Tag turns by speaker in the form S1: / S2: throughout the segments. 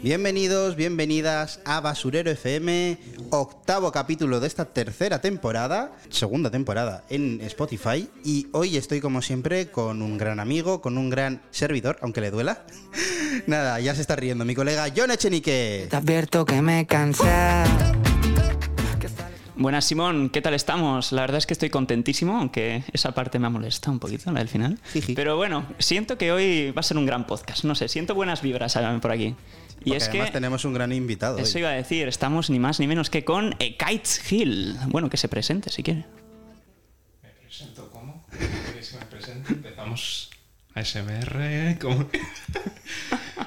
S1: Bienvenidos, bienvenidas a Basurero FM, octavo capítulo de esta tercera temporada, segunda temporada en Spotify. Y hoy estoy como siempre con un gran amigo, con un gran servidor, aunque le duela. Nada, ya se está riendo mi colega John Echenique.
S2: Te advierto que me cansé.
S3: Buenas, Simón, ¿qué tal estamos? La verdad es que estoy contentísimo, aunque esa parte me ha molestado un poquito, la del final.
S1: Jiji.
S3: Pero bueno, siento que hoy va a ser un gran podcast. No sé, siento buenas vibras por aquí. Y
S1: Porque
S3: es
S1: además
S3: que.
S1: tenemos un gran invitado.
S3: Eso
S1: hoy.
S3: iba a decir, estamos ni más ni menos que con Kites Hill. Bueno, que se presente si quiere.
S4: ¿Me presento cómo? ¿Queréis que me presente? Empezamos ASMR. ¿cómo?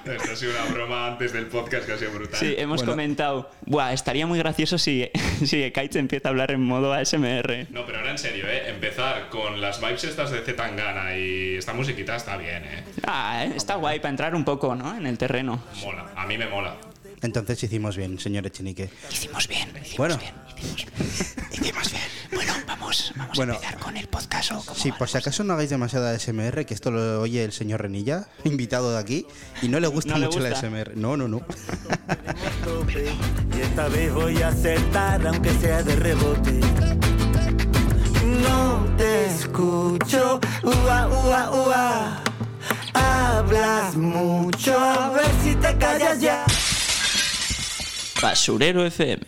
S4: Esto ha sido una broma antes del podcast que ha sido brutal.
S3: Sí, hemos
S1: Bueno.
S3: comentado, Buah, estaría muy gracioso si, si Kites empieza a hablar en modo ASMR.
S4: No, pero ahora en serio, ¿eh? Empezar con las vibes estas de Zetangana y esta musiquita está bien, ¿eh?
S3: Ah, eh, está guay para entrar un poco, ¿no? En el terreno.
S4: Mola. A mí me mola.
S1: Entonces hicimos bien, señor Echenique.
S3: Hicimos bien, hicimos
S1: Bueno.
S3: bien, bien. Hicimos bien. Bueno, vamos, vamos
S1: Bueno.
S3: a empezar con el podcast. ¿o
S1: Sí, por si acaso no hagáis demasiada SMR, que esto lo oye el señor Renilla, invitado de aquí, y no le gusta
S3: No le
S1: mucho la
S3: gusta.
S1: SMR. No, no, no.
S2: Y esta vez voy a acertar, aunque sea de rebote. No te escucho, ua, ua, ua. Hablas mucho, a ver si te callas ya.
S3: Basurero FM.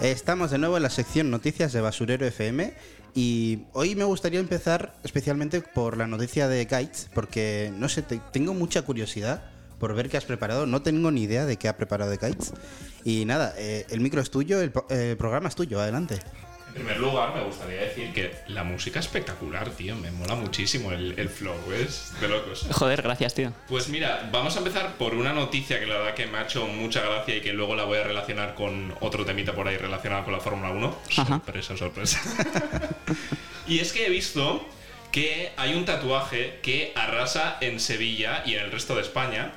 S1: Estamos de nuevo en la sección Noticias de Basurero FM y hoy me gustaría empezar especialmente por la noticia de Kites, porque no sé, te- tengo mucha curiosidad por ver qué has preparado. No tengo ni idea de qué ha preparado de Kites. Y nada, eh, el micro es tuyo, el programa es tuyo, adelante.
S4: En primer lugar, me gustaría decir que la música es espectacular, tío. Me mola muchísimo el, el flow, es de locos.
S3: Joder, gracias, tío.
S4: Pues mira, vamos a empezar por una noticia que la verdad que me ha hecho mucha gracia y que luego la voy a relacionar con otro temita por ahí relacionado con la Fórmula 1.
S3: Ajá.
S4: Sorpresa, sorpresa. y es que he visto que hay un tatuaje que arrasa en Sevilla y en el resto de España,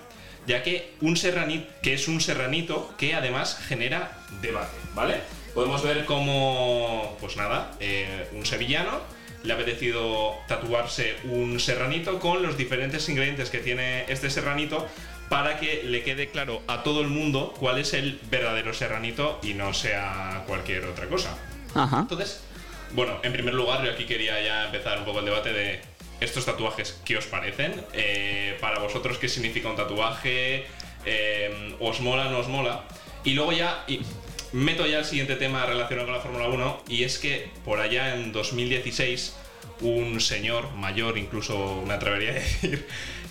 S4: ya que, un serranito, que es un serranito que además genera debate, ¿vale? Podemos ver cómo, pues nada, eh, un sevillano le ha apetecido tatuarse un serranito con los diferentes ingredientes que tiene este serranito para que le quede claro a todo el mundo cuál es el verdadero serranito y no sea cualquier otra cosa.
S3: Ajá.
S4: Entonces, bueno, en primer lugar, yo aquí quería ya empezar un poco el debate de estos tatuajes, ¿qué os parecen? Eh, para vosotros, ¿qué significa un tatuaje? Eh, ¿Os mola, no os mola? Y luego ya y meto ya el siguiente tema relacionado con la Fórmula 1 y es que por allá en 2016 un señor mayor, incluso me atrevería a decir,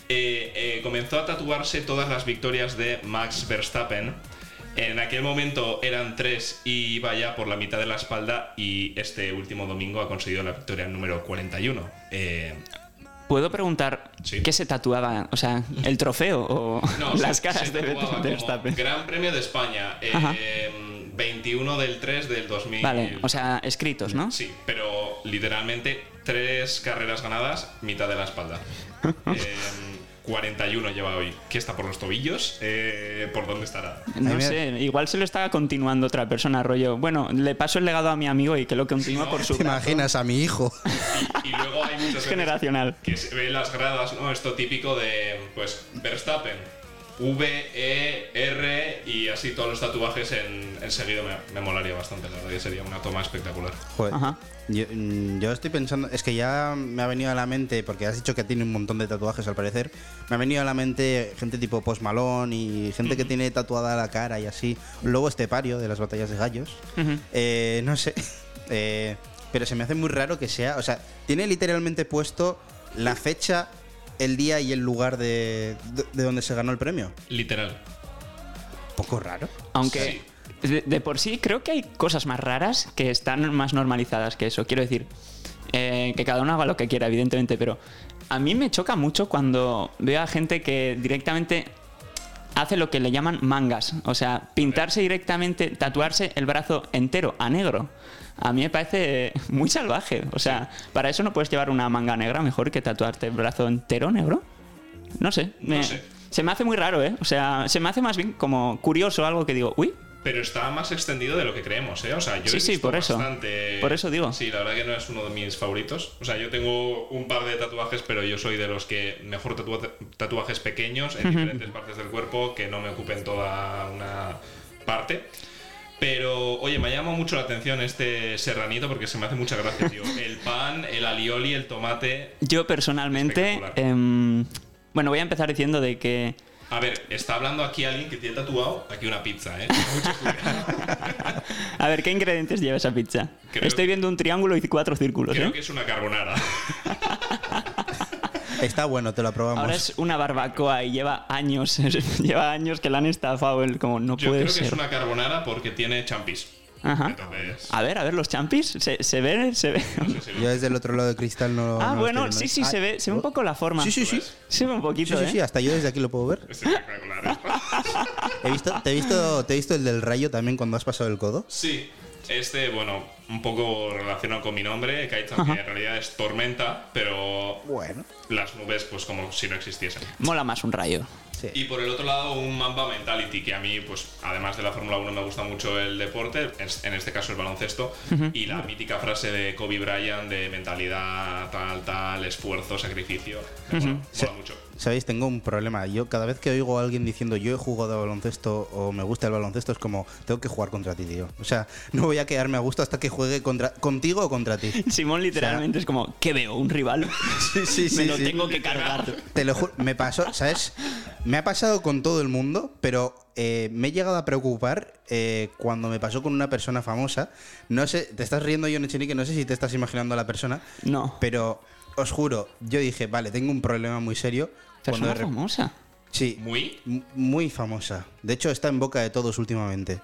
S4: eh, eh, comenzó a tatuarse todas las victorias de Max Verstappen. En aquel momento eran tres y iba ya por la mitad de la espalda y este último domingo ha conseguido la victoria número 41. Eh,
S3: ¿Puedo preguntar
S4: Sí.
S3: qué se tatuaba? O sea, ¿el trofeo o
S4: no,
S3: las
S4: se-
S3: caras
S4: se
S3: de, Verstappen?
S4: Gran Premio de España, eh. 21 del 3 del 2000.
S3: Vale, o sea, escritos, ¿no?
S4: Sí, pero literalmente tres carreras ganadas, mitad de la espalda. Eh, 41 lleva hoy. ¿Qué está por los tobillos? Eh, ¿Por dónde estará?
S3: No
S1: me-
S3: sé, igual se lo estaba continuando otra persona, rollo. Bueno, le paso el legado a mi amigo y que lo continúe
S4: no,
S3: por su
S1: ¿Te
S3: brazo.
S1: imaginas a mi hijo?
S4: Y, y luego hay muchas
S3: Es
S4: veces
S3: generacional.
S4: que se ve en las gradas, ¿no? Esto típico de, pues, Verstappen, V, E, R y así todos los tatuajes en, en seguido me, me molaría bastante, la verdad que sería una toma espectacular.
S1: Joder.
S3: Ajá.
S1: Yo, mm, yo estoy pensando, es que ya me ha venido a la mente, porque has dicho que tiene un montón de tatuajes al parecer, me ha venido a la mente gente tipo Post Malone y gente que tiene tatuada la cara y así. Luego estepario de las batallas de gallos. Eh, no sé, Eh, pero se me hace muy raro que sea, o sea, tiene literalmente puesto la fecha, el día y el lugar de, de, de donde se ganó el premio.
S4: Literal.
S1: Poco raro.
S3: Aunque de, de por sí creo que hay cosas más raras que están más normalizadas que eso. Quiero decir, eh, que cada uno haga lo que quiera, evidentemente, pero a mí me choca mucho cuando veo a gente que directamente hace lo que le llaman mangas. O sea, pintarse directamente, tatuarse el brazo entero a negro. A mí me parece muy salvaje. O sea, para eso no puedes llevar una manga negra mejor que tatuarte el brazo entero negro. No sé. me-
S4: No sé.
S3: Se me hace muy raro, ¿eh? O sea, se me hace más bien como curioso algo que digo, uy,
S4: Pero está más extendido de lo que creemos, ¿eh? O sea, yo
S3: Sí,
S4: he
S3: sí, por eso.
S4: bastante-
S3: Por eso digo.
S4: Sí, la verdad que no es uno de mis favoritos. O sea, yo tengo un par de tatuajes, pero yo soy de los que mejor tatua- tatuajes pequeños en diferentes partes del cuerpo que no me ocupen toda una parte. Pero, oye, me ha llamado mucho la atención este serranito porque se me hace mucha gracia, tío. El pan, el alioli, el tomate.
S3: Yo personalmente, em, bueno, voy a empezar diciendo de que
S4: A ver, está hablando aquí alguien que tiene tatuado aquí una pizza, ¿eh?
S3: A ver, ¿qué ingredientes lleva esa pizza?
S4: Creo
S3: Estoy viendo un triángulo y cuatro círculos,
S4: Creo
S3: ¿eh?
S4: que es una carbonara.
S1: Está bueno, te lo aprobamos.
S3: Ahora es una barbacoa y lleva años, lleva años que la han estafado, el como no
S4: Yo
S3: puede
S4: creo que es una carbonara porque tiene champis.
S3: Ajá.
S4: Entonces,
S3: A ver, a ver, los champis, ¿se, se ve? ¿Se ve?
S4: no sé si
S1: Yo desde el otro lado de cristal no.
S3: Ah,
S1: no
S3: bueno, sí, sí, se ve, se ve un poco la forma.
S1: Sí, sí, sí.
S3: Se ve un
S1: Sí,
S3: poquito,
S1: sí,
S3: ¿eh?
S1: sí, hasta yo desde aquí lo puedo ver.
S4: Es espectacular. ¿eh?
S1: He visto, te, he visto, te he visto el del rayo también cuando has pasado el codo.
S4: Sí, este, bueno, un poco relacionado con mi nombre, Kaitan, que en realidad es tormenta, pero
S1: Bueno.
S4: las nubes, pues como si no existiesen.
S3: Mola más un rayo.
S1: Sí.
S4: Y por el otro lado, un Mamba Mentality, que a mí, pues además de la Fórmula 1, me gusta mucho el deporte, es- en este caso el baloncesto, y la mítica frase de Kobe Bryant de mentalidad, tal, tal, esfuerzo, sacrificio. Me mola, mola mucho.
S1: Sabéis, tengo un problema. Yo cada vez que oigo a alguien diciendo yo he jugado a baloncesto o me gusta el baloncesto es como tengo que jugar contra ti, tío. O sea, no voy a quedarme a gusto hasta que juegue contra contigo o contra ti.
S3: Simón literalmente es como, ¿qué veo? ¿Un rival?
S1: Sí, sí,
S3: Me lo
S1: sí.
S3: tengo que cargar.
S1: Te lo juro, me pasó, ¿sabes? Me ha pasado con todo el mundo, pero eh, me he llegado a preocupar eh, cuando me pasó con una persona famosa. No sé, te estás riendo, John Echenique, no sé si te estás imaginando a la persona,
S3: No.
S1: pero os juro, yo dije, vale, tengo un problema muy serio. cuando
S3: Persona famosa.
S1: Sí,
S4: Muy.
S1: Muy famosa. De hecho, está en boca de todos últimamente.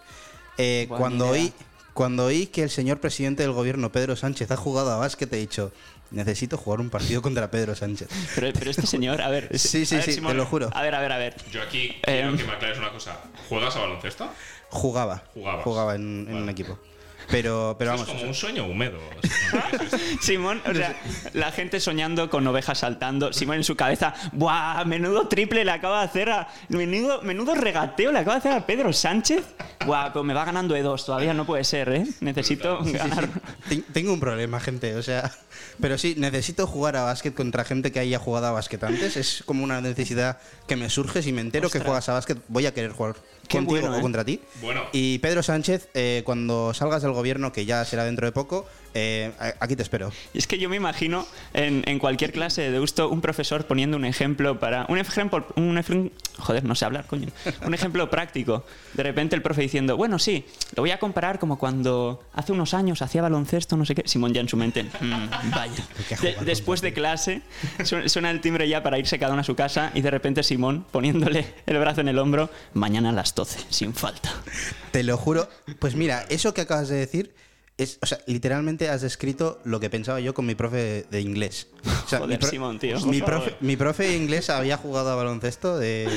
S1: Eh, cuando,
S3: idea.
S1: Cuando oí que el señor presidente del gobierno, Pedro Sánchez, ha jugado a básquet, he dicho, necesito jugar un partido contra Pedro Sánchez.
S3: Pero, pero este señor, a ver.
S1: Sí, sí,
S3: a ver,
S1: sí,
S3: Simón,
S1: te lo juro.
S3: A ver, a ver, a ver.
S4: Yo aquí quiero
S3: Em.
S4: que me aclares una cosa. ¿Juegas a baloncesto?
S1: Jugaba.
S4: Jugabas.
S1: Jugaba en, en un equipo. Pero, pero vamos.
S4: es como un sueño húmedo.
S3: Simón, o sea, la gente soñando con ovejas saltando. Simón en su cabeza, ¡buah! Menudo triple le acaba de hacer a. Menudo, menudo regateo le acaba de hacer a Pedro Sánchez. ¡Buah! Me va ganando E2, todavía no puede ser, ¿eh? Necesito ganar.
S1: Ten- Tengo un problema, gente. O sea, pero sí, necesito jugar a básquet contra gente que haya jugado a básquet antes. Es como una necesidad que me surge. Si me entero que juegas a básquet, voy a querer jugar
S3: Qué
S1: contigo
S3: bueno,
S1: o
S3: ¿eh?
S1: contra ti.
S4: Bueno.
S1: Y Pedro Sánchez, eh, cuando salgas del gobierno, que ya será dentro de poco, eh, aquí te espero.
S3: Y es que yo me imagino en, en cualquier clase de Deusto un profesor poniendo un ejemplo para. Un ejemplo. Un ejemplo joder, no sé hablar, coño. Un ejemplo práctico. De repente el profe diciendo, bueno, sí, lo voy a comparar como cuando hace unos años hacía baloncesto, no sé qué. Simón ya en su mente. "Mm, vaya. De- después de clase, su- suena el timbre ya para irse cada uno a su casa y de repente Simón poniéndole el brazo en el hombro, mañana a las 12, sin falta.
S1: Te lo juro. Pues mira, eso que acabas de decir. Es, o sea, literalmente has descrito lo que pensaba yo con mi profe de inglés. O sea,
S3: Joder,
S1: mi,
S3: tío.
S1: mi profe, mi profe de inglés había jugado a baloncesto de,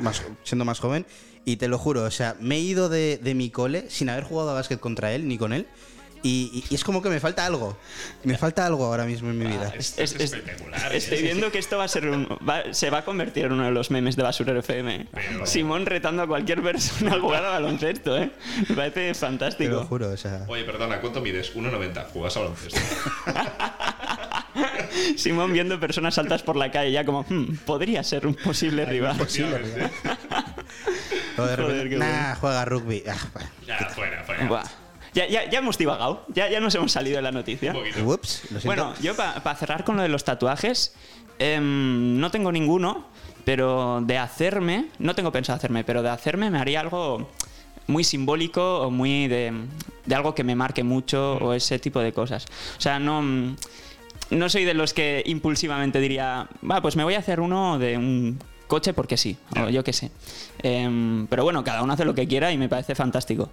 S1: más- siendo más joven y te lo juro, o sea, me he ido de, de mi cole sin haber jugado a básquet contra él ni con él y, es como que me falta algo. Me falta algo ahora mismo en mi vida.
S4: Es, es espectacular. ¿eh?
S3: Estoy viendo que esto va a ser un, va- se va a convertir en uno de los memes de Basurero FM.
S4: Pero-
S3: Simón retando a cualquier persona a jugar a baloncesto, ¿eh? Me parece
S1: Te lo
S3: fantástico.
S1: juro, o sea.
S4: Oye, perdona, ¿cuánto mides? 1,90. ¿Jugas a baloncesto?
S3: Simón viendo personas altas por la calle ya como, "Hmm, podría ser un posible rival.
S4: Efectivamente.
S1: Joder,
S3: Joder, qué
S1: nah, juega rugby. Ah,
S4: fuera, fuera.
S3: Buah. Ya, ya, ya hemos divagado, ya, ya nos hemos salido de la noticia.
S4: Un poquito.
S1: Ups, lo siento.
S3: Bueno, yo para cerrar con lo de los tatuajes, em, no tengo ninguno, pero de hacerme, no tengo pensado hacerme, pero de hacerme me haría algo muy simbólico o muy de, de algo que me marque mucho o ese tipo de cosas. O sea, no, mm, no soy de los que impulsivamente diría, va, pues me voy a hacer uno de un coche porque sí, o yo qué sé. Em, pero bueno, cada uno hace lo que quiera y me parece fantástico.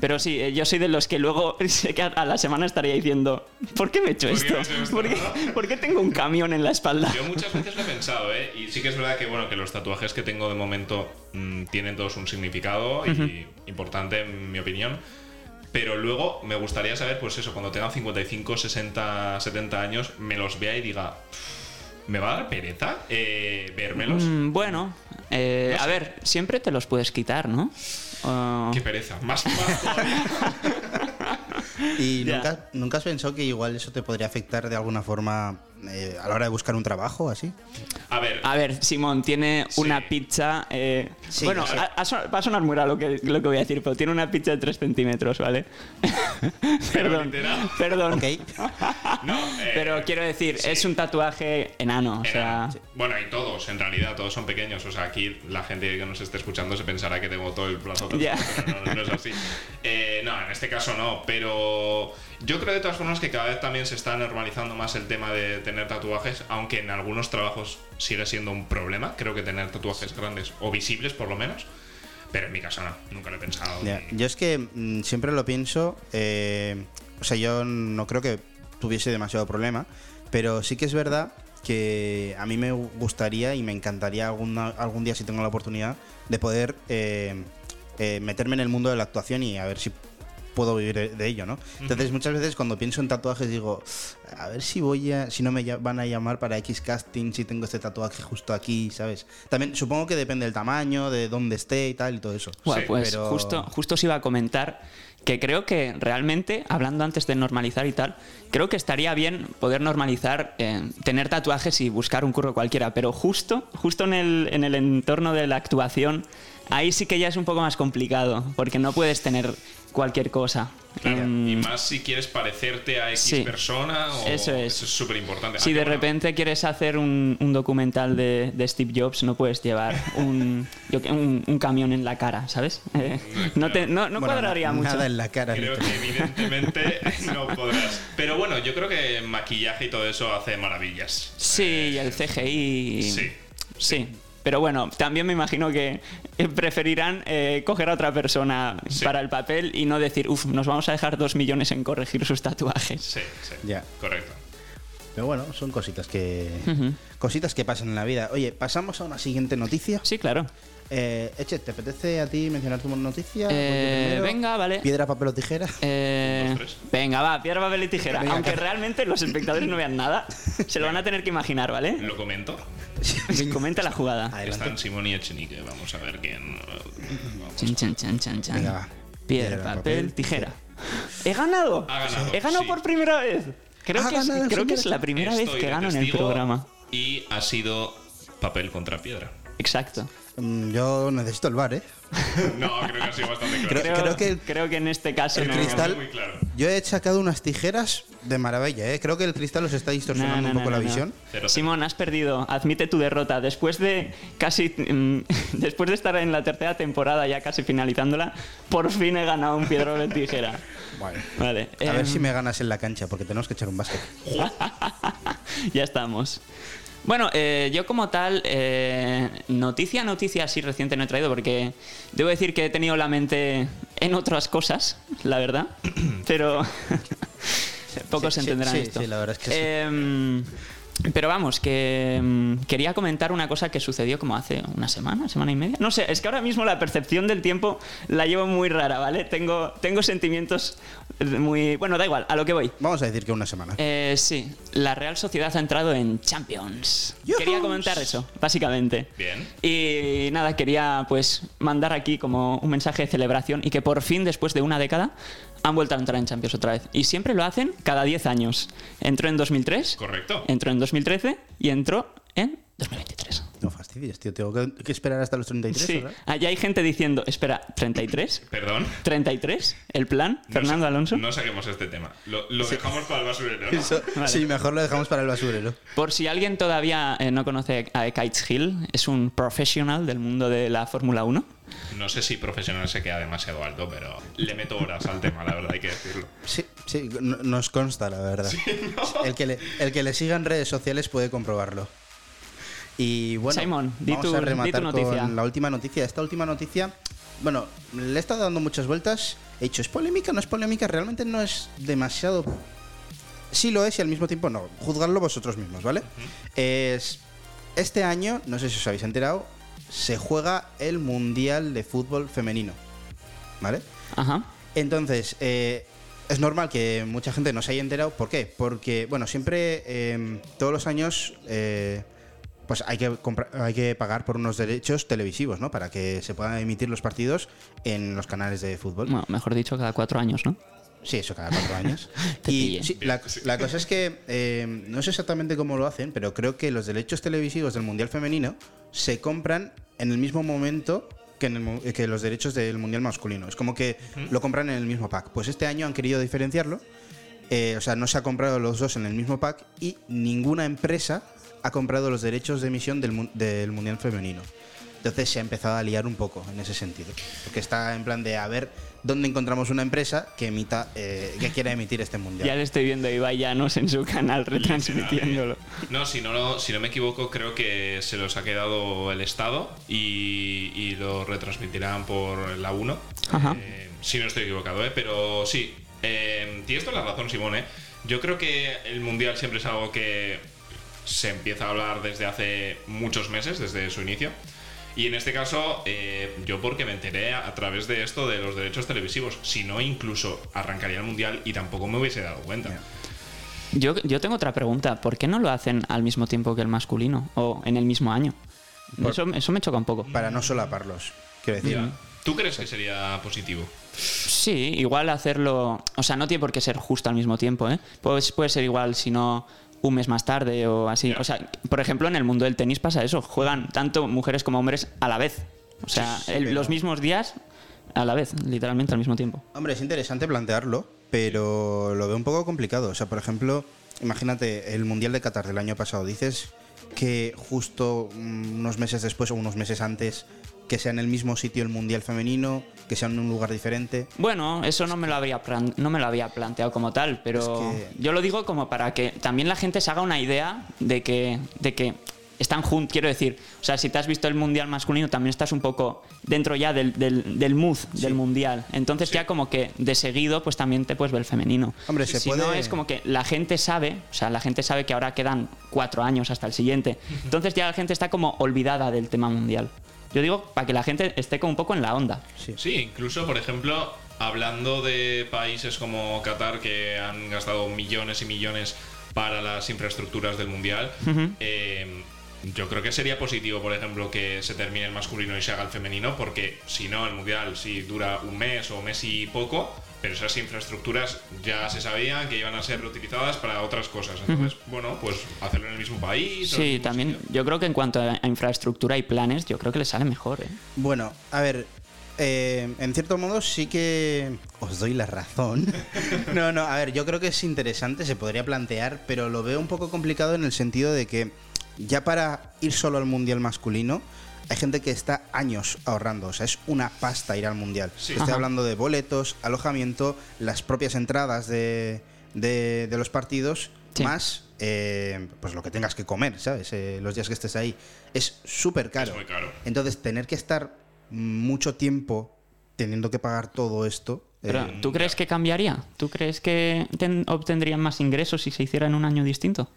S3: Pero sí, eh, yo soy de los que luego sé que a- a la semana estaría diciendo, ¿por qué me he hecho
S4: ¿Por qué
S3: esto?
S4: me he hecho esto,
S3: ¿Por qué, por qué tengo un camión en la espalda?
S4: Yo muchas veces lo he pensado, ¿eh? Y sí que es verdad que, bueno, que los tatuajes que tengo de momento mm, tienen todos un significado y importante, en mi opinión. Pero luego me gustaría saber, pues eso, cuando tenga 55, 60, 70 años, me los vea y diga, me va a dar pereza eh, vérmelos.
S3: Mm, bueno, eh,
S4: No
S3: a
S4: sé.
S3: ver, siempre te los puedes quitar, ¿no? O-
S4: Qué pereza. Más.
S1: ¿Y nunca, nunca has pensado que igual eso te podría afectar de alguna forma eh, a la hora de buscar un trabajo así?
S4: A ver,
S3: A ver, Simón tiene
S4: Sí.
S3: una pizza. eh,
S1: Sí,
S3: bueno,
S1: sí.
S3: a- a va a sonar muy raro lo que, lo que voy a decir, pero tiene una pizza de 3 centímetros, ¿vale? perdón.
S4: literal.
S3: Perdón.
S1: Ok.
S4: no. eh,
S3: Pero quiero decir,
S4: sí.
S3: es un tatuaje enano, o sea.
S4: Bueno, y todos, en realidad, todos son pequeños. O sea, aquí la gente que nos esté escuchando se pensará que tengo todo el plazo. Pero no, no es así. Eh, no, en este caso no. Pero yo creo de todas formas que cada vez también se está normalizando más el tema de tener tatuajes, aunque en algunos trabajos sigue siendo un problema. Creo que tener tatuajes grandes o visibles, por lo menos. Pero en mi caso no, nunca lo he pensado.
S1: Yo es que mm, siempre lo pienso, eh, o sea, yo no creo que tuviese demasiado problema, pero sí que es verdad que a mí me gustaría y me encantaría alguna- algún día, si tengo la oportunidad, de poder eh, eh, meterme en el mundo de la actuación y a ver si puedo vivir de- ello, ¿no? Entonces muchas veces cuando pienso en tatuajes digo, a ver si voy a, si no me van a llamar para X casting, si tengo este tatuaje justo aquí, ¿sabes? También supongo que depende del tamaño, de dónde esté y tal y todo eso.
S3: Bueno,
S4: Sí,
S3: pues
S1: pero-
S3: justo, justo os iba a comentar que creo que realmente, hablando antes de normalizar y tal, creo que estaría bien poder normalizar eh, tener tatuajes y buscar un curro cualquiera, pero justo, justo en el, en el entorno de la actuación, ahí sí que ya es un poco más complicado, porque no puedes tener cualquier cosa.
S4: Claro,
S3: Em,
S4: y más si quieres parecerte a X
S3: sí.
S4: persona o
S3: Eso es.
S4: súper importante.
S3: Si de repente quieres hacer un, un documental de, de Steve Jobs, no puedes llevar un, yo un, un camión en la cara, ¿sabes? Eh, no, te- no, no
S1: Bueno,
S3: cuadraría
S1: na-
S3: mucho.
S1: Nada en la cara.
S4: Creo que evidentemente no podrás. Pero bueno, yo creo que maquillaje y todo eso hace maravillas.
S3: Sí,
S4: Eh,
S3: y el CGI.
S4: Sí,
S3: Sí. Pero bueno, también me imagino que eh, preferirán eh, coger a otra persona
S4: Sí.
S3: para el papel y no decir, uff, nos vamos a dejar dos millones en corregir sus tatuajes.
S4: Sí, sí.
S1: Ya.
S4: Correcto.
S1: Pero bueno, son cositas que cositas que pasan en la vida. Oye, pasamos a una siguiente noticia.
S3: Sí, claro.
S1: Eh, Eche, ¿te apetece a ti mencionar tu noticia?
S3: Eh,
S1: primero.
S3: venga, vale.
S1: Piedra, papel o tijera.
S3: Eh, venga, va, piedra, papel y tijera.
S1: Venga,
S3: Aunque realmente los espectadores no vean nada, se lo van a tener que imaginar, ¿vale?
S4: Lo comento.
S3: Comenta la jugada.
S1: Adelante.
S4: Están Simón y Echenique. Vamos a ver quién. eh.
S3: Chan, chan, chan, chan, chan.
S1: Venga, va.
S3: Piedra,
S1: Piedra,
S3: papel,
S1: papel,
S3: tijera. ¡He ganado!
S4: Ha ganado,
S3: ¡He ganado
S4: sí.
S3: por primera vez! Creo,
S1: Ha
S3: que es,
S1: ganado,
S3: creo que es
S1: señores.
S3: la primera vez que gano en el programa.
S4: Y ha sido papel contra piedra.
S3: Exacto.
S1: Mm, yo necesito el bar, ¿eh?
S4: No, creo que ha sido bastante claro.
S1: Creo- que-
S3: creo que en este caso
S1: el
S3: no.
S1: cristal-
S4: Muy claro.
S1: Yo he sacado unas tijeras de maravilla, ¿eh? Creo que el cristal os está distorsionando
S3: No, no,
S1: un poco
S3: no,
S1: la visión.
S3: Simón, has perdido. Admite tu derrota. Después de casi. mm, después de estar en la tercera temporada, ya casi finalizándola, por fin he ganado un piedra de tijera.
S1: Vale.
S3: Vale.
S1: A ver
S3: em,
S1: si me ganas en la cancha, porque tenemos que echar un básquet.
S3: ya estamos. Bueno, eh, yo como tal, eh, noticia, noticia así reciente no he traído porque debo decir que he tenido la mente en otras cosas, la verdad. Pero pocos
S1: Sí,
S3: entenderán
S1: sí,
S3: esto.
S1: sí, la verdad es que sí.
S3: Pero vamos, que mm, quería comentar una cosa que sucedió como hace una semana, semana y media. No sé, es que ahora mismo la percepción del tiempo la llevo muy rara, ¿vale? Tengo, tengo sentimientos muy... Bueno, da igual, a lo que voy.
S1: Vamos a decir que una semana.
S3: Eh, sí, la Real Sociedad ha entrado en Champions. Quería comentar eso, básicamente.
S4: Bien.
S3: Y nada, quería pues mandar aquí como un mensaje de celebración y que por fin, después de una década, han vuelto a entrar en Champions otra vez. Y siempre lo hacen cada 10 años. Entró en 2003,
S4: Correcto.
S3: entró en 2013 y entró en 2023.
S1: No fastidies, tío. Tengo que, que esperar hasta los 33,
S3: Sí,
S1: ¿verdad?
S3: allá hay gente diciendo, espera, ¿33?
S4: Perdón.
S3: ¿33? ¿El plan?
S4: No
S3: ¿Fernando Alonso?
S4: No saquemos este tema. Lo, lo dejamos para el basurero. ¿no?
S1: Eso-
S3: Vale.
S1: Sí, mejor lo dejamos para el basurero.
S3: Por si alguien todavía eh, no conoce a Kites Hill, es un profesional del mundo de la Fórmula 1.
S4: No sé si profesional se queda demasiado alto, pero le meto horas al tema, la verdad, hay que decirlo.
S1: Sí, sí, no- nos consta, la verdad. el, que le, el que le siga en redes sociales puede comprobarlo. Y bueno,
S3: Simon, di
S1: vamos
S3: tu-
S1: a
S3: di tu
S1: rematar
S3: noticia.
S1: con la última noticia. Esta última noticia, bueno, le he estado dando muchas vueltas. He dicho, ¿es polémica? ¿No es polémica? Realmente no es demasiado... Sí lo es y al mismo tiempo no. Juzgadlo vosotros mismos, ¿vale? Es... Este año, no sé si os habéis enterado, se juega el Mundial de Fútbol Femenino. ¿Vale?
S3: Ajá.
S1: Entonces, eh, es normal que mucha gente no se haya enterado. ¿Por qué? Porque, bueno, siempre, eh, todos los años, eh, pues hay que, hay que pagar por unos derechos televisivos, ¿no? Para que se puedan emitir los partidos en los canales de fútbol.
S3: Bueno, mejor dicho, cada cuatro años, ¿no?
S1: Sí, eso cada cuatro años. Y sí, la, la cosa es que eh, no sé exactamente cómo lo hacen, pero creo que los derechos televisivos del Mundial Femenino se compran en el mismo momento que, en el mu- que los derechos del Mundial Masculino. Es como que lo compran en el mismo pack. Pues este año han querido diferenciarlo. eh, o sea, no se ha comprado los dos en el mismo pack y ninguna empresa ha comprado los derechos de emisión del, del Mundial Femenino. Entonces se ha empezado a liar un poco en ese sentido. Porque está en plan de a ver dónde encontramos una empresa que emita, eh, que quiera emitir este mundial.
S3: Ya le estoy viendo a Ibai Llanos en su canal retransmitiéndolo.
S4: No, si no, lo- si no me equivoco, creo que se los ha quedado el Estado y, y lo retransmitirán por la 1.
S3: Ajá.
S4: Eh, si no estoy equivocado, ¿eh? pero sí. Eh, tienes toda la razón, Simone. Yo creo que el Mundial siempre es algo que se empieza a hablar desde hace muchos meses, desde su inicio. Y en este caso, eh, yo porque me enteré a, a través de esto de los derechos televisivos. Si no, incluso arrancaría el Mundial y tampoco me hubiese dado cuenta.
S3: Yo, yo tengo otra pregunta. ¿Por qué no lo hacen al mismo tiempo que el masculino? O en el mismo año.
S1: Por-
S3: Eso, eso me choca un poco.
S1: Para no solaparlos, quiero decir.
S4: ¿Tú crees que sería positivo?
S3: Sí, igual hacerlo. O sea, no tiene por qué ser justo al mismo tiempo, ¿eh? Pues puede ser igual si no un mes más tarde o así. O sea, por ejemplo, en el mundo del tenis pasa eso. Juegan tanto mujeres como hombres a la vez. O sea, el-
S1: pero-
S3: los mismos días a la vez, literalmente al mismo tiempo.
S1: Hombre, es interesante plantearlo, pero lo veo un poco complicado. O sea, por ejemplo, imagínate el Mundial de Qatar del año pasado. Dices que justo mm, unos meses después o unos meses antes que sea en el mismo sitio el Mundial femenino, que sea en un lugar diferente.
S3: Bueno, eso no me lo había no me lo había planteado como tal, pero
S1: Es que-
S3: yo lo digo como para que también la gente se haga una idea de que de que están juntos, quiero decir, o sea, si te has visto el mundial masculino también estás un poco dentro ya del, del, del mood del mundial, entonces ya como que de seguido pues también te puedes ver el femenino.
S1: Hombre, se
S3: si no es como que la gente sabe, o sea, la gente sabe que ahora quedan cuatro años hasta el siguiente, entonces ya la gente está como olvidada del tema mundial. Yo digo para que la gente esté como un poco en la onda.
S1: Sí.
S4: Sí, incluso, por ejemplo, hablando de países como Qatar que han gastado millones y millones para las infraestructuras del Mundial, eh, yo creo que sería positivo, por ejemplo, que se termine el masculino y se haga el femenino, porque si no, el Mundial sí dura un mes o mes y poco, pero esas infraestructuras ya se sabían que iban a ser reutilizadas para otras cosas. Entonces, bueno, pues hacerlo en el mismo país.
S3: Sí,
S4: mismo
S3: también
S4: sitio.
S3: yo creo que en cuanto a a infraestructura y planes, yo creo que le sale mejor. ¿eh?
S1: Bueno, a ver, eh, en cierto modo sí que os doy la razón. No, no, a ver, yo creo que es interesante, se podría plantear, pero lo veo un poco complicado en el sentido de que ya para ir solo al Mundial masculino, hay gente que está años ahorrando, o sea, es una pasta ir al Mundial.
S4: Sí.
S1: Estoy
S3: Ajá.
S1: hablando de boletos, alojamiento, las propias entradas de, de- de los partidos,
S3: Sí.
S1: más eh, pues lo que tengas que comer, ¿sabes? Eh, los días que estés ahí. Es súper caro.
S4: Es muy caro.
S1: Entonces, tener que estar mucho tiempo teniendo que pagar todo esto.
S3: Pero,
S1: eh,
S3: ¿Tú crees que cambiaría? ¿Tú crees que ten- obtendrían más ingresos si se hiciera en un año distinto?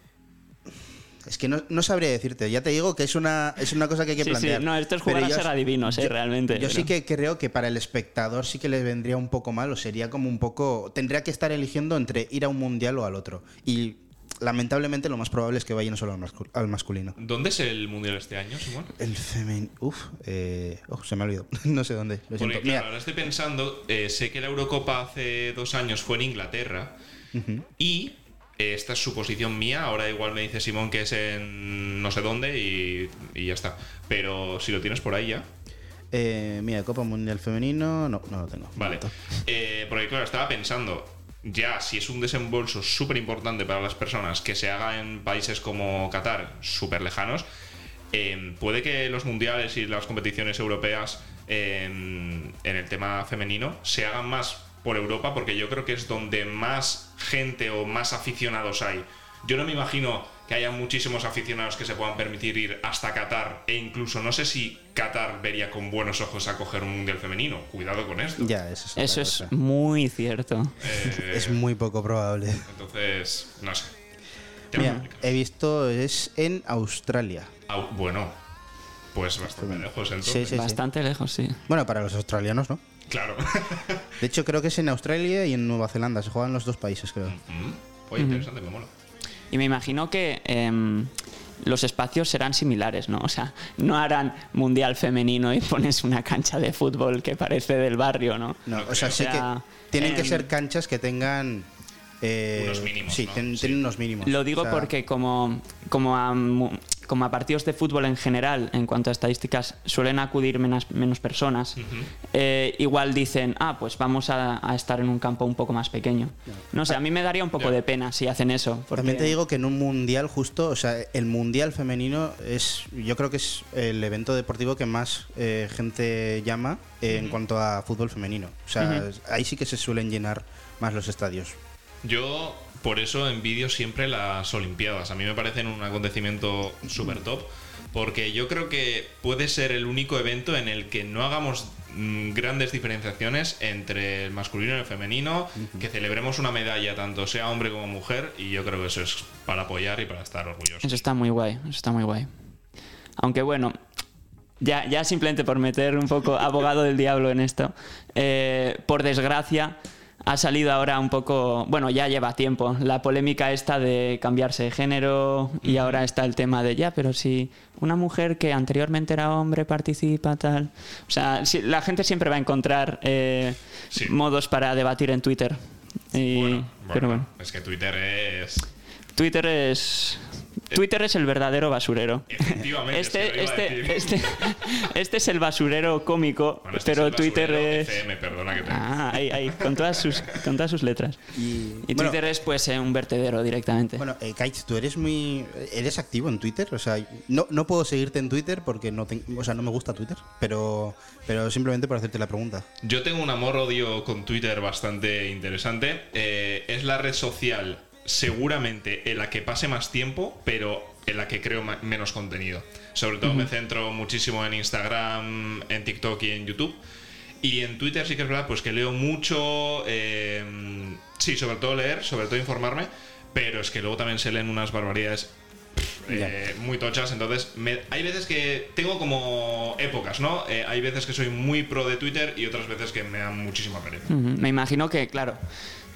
S1: Es que no, no sabría decirte. Ya te digo que es una, es una cosa que hay que
S3: Sí, sí,
S1: plantear.
S3: no, esto es jugar
S1: Pero
S3: a
S1: yo-
S3: ser adivinos, eh, realmente,
S1: Yo sí que creo que para el espectador sí que le vendría un poco mal o sería como un poco. Tendría que estar eligiendo entre ir a un mundial o al otro. Y lamentablemente lo más probable es que vayan solo al, mascul- al masculino.
S4: ¿Dónde es el Mundial este año, Simón?
S1: El femenino. Uf, eh, oh, se me ha olvidado. no sé dónde. Lo
S4: Porque,
S1: siento.
S4: claro, ahora estoy pensando, eh, sé que la Eurocopa hace dos años fue en Inglaterra y esta es suposición mía, ahora igual me dice Simón que es en no sé dónde y, y ya está. Pero si lo tienes por ahí ya,
S1: eh, mira, Copa Mundial Femenino. No, no lo tengo.
S4: vale. Eh, porque claro, estaba pensando, ya si es un desembolso súper importante para las personas que se haga en países como Qatar, súper lejanos, eh, puede que los mundiales y las competiciones europeas en, en el tema femenino se hagan más por Europa, porque yo creo que es donde más gente o más aficionados hay. Yo no me imagino que haya muchísimos aficionados que se puedan permitir ir hasta Qatar e incluso no sé si Qatar vería con buenos ojos a coger un mundial femenino. Cuidado con esto.
S1: Ya, eso es.
S3: Eso es muy cierto.
S4: Eh,
S1: Es muy poco probable.
S4: Entonces, no sé.
S1: Mira, he visto, es en Australia.
S4: Au- bueno, pues bastante lejos entonces.
S1: Sí, sí, sí.
S3: Bastante lejos, sí.
S1: Bueno, para los australianos, ¿no?
S4: Claro.
S1: De hecho, creo que es en Australia y en Nueva Zelanda. Se juegan en los dos países, creo.
S4: Mm, Oye, interesante, me mola.
S3: Y me imagino que em, los espacios serán similares, ¿no? O sea, no harán mundial femenino y pones una cancha de fútbol que parece del barrio, ¿no?
S1: No,
S4: No
S1: o sea,
S3: O sea,
S1: que tienen que
S3: em,
S1: ser canchas que tengan... eh,
S4: Unos mínimos,
S1: Sí,
S4: ¿no?
S1: ten-
S4: Sí.
S1: tienen unos mínimos.
S3: Lo digo
S1: O sea,
S3: porque como, como, a, mu- como a partidos de fútbol en general, en cuanto a estadísticas, suelen acudir menos, menos personas, eh, igual dicen, ah, pues vamos a, a estar en un campo un poco más pequeño. No sé, a mí me daría un poco de pena si hacen eso. porque-
S1: También te digo que en un mundial justo, o sea, el mundial femenino es, yo creo que es el evento deportivo que más eh, gente llama eh, en cuanto a fútbol femenino. O sea, ahí sí que se suelen llenar más los estadios.
S4: Yo, por eso, envidio siempre las Olimpiadas. A mí me parecen un acontecimiento súper top. Porque yo creo que puede ser el único evento en el que no hagamos mm, grandes diferenciaciones entre el masculino y el femenino, que celebremos una medalla tanto sea hombre como mujer, y yo creo que eso es para apoyar y para estar orgullosos.
S3: Eso está muy guay, eso está muy guay. Aunque bueno, ya, ya simplemente por meter un poco abogado del diablo en esto, eh, por desgracia ha salido ahora un poco, bueno, ya lleva tiempo, la polémica esta de cambiarse de género y ahora está el tema de ya, pero si una mujer que anteriormente era hombre participa tal, o sea, si- la gente siempre va a encontrar eh,
S4: Sí.
S3: modos para debatir en Twitter. Y-
S4: Bueno,
S3: pero
S4: bueno,
S3: bueno,
S4: es que Twitter es.
S3: Twitter es Twitter es el verdadero basurero.
S4: Efectivamente,
S3: Este, este, este, este es el basurero cómico,
S4: Bueno, este
S3: pero
S4: es el
S3: Twitter es.
S4: FM, perdona que te.
S3: Ah, ahí, ahí, con todas sus, con todas sus letras.
S1: Y,
S3: Y
S1: bueno,
S3: Twitter es pues eh, un vertedero directamente.
S1: Bueno, eh, tú eres muy. ¿Eres activo en Twitter? O sea, no, no puedo seguirte en Twitter porque no, o sea, no me gusta Twitter, pero, pero simplemente por hacerte la pregunta.
S4: Yo tengo un amor-odio con Twitter bastante interesante. Eh, es la red social seguramente en la que pase más tiempo, pero en la que creo menos contenido. Sobre todo me centro muchísimo en Instagram, en TikTok y en YouTube. Y en Twitter sí que es verdad, pues que leo mucho, eh, sí, sobre todo leer, sobre todo informarme, pero es que luego también se leen unas barbaridades eh, muy tochas. Entonces, me- hay veces que tengo como épocas, ¿no? Eh, hay veces que soy muy pro de Twitter y otras veces que me dan muchísima pereza.
S3: Me imagino que, claro,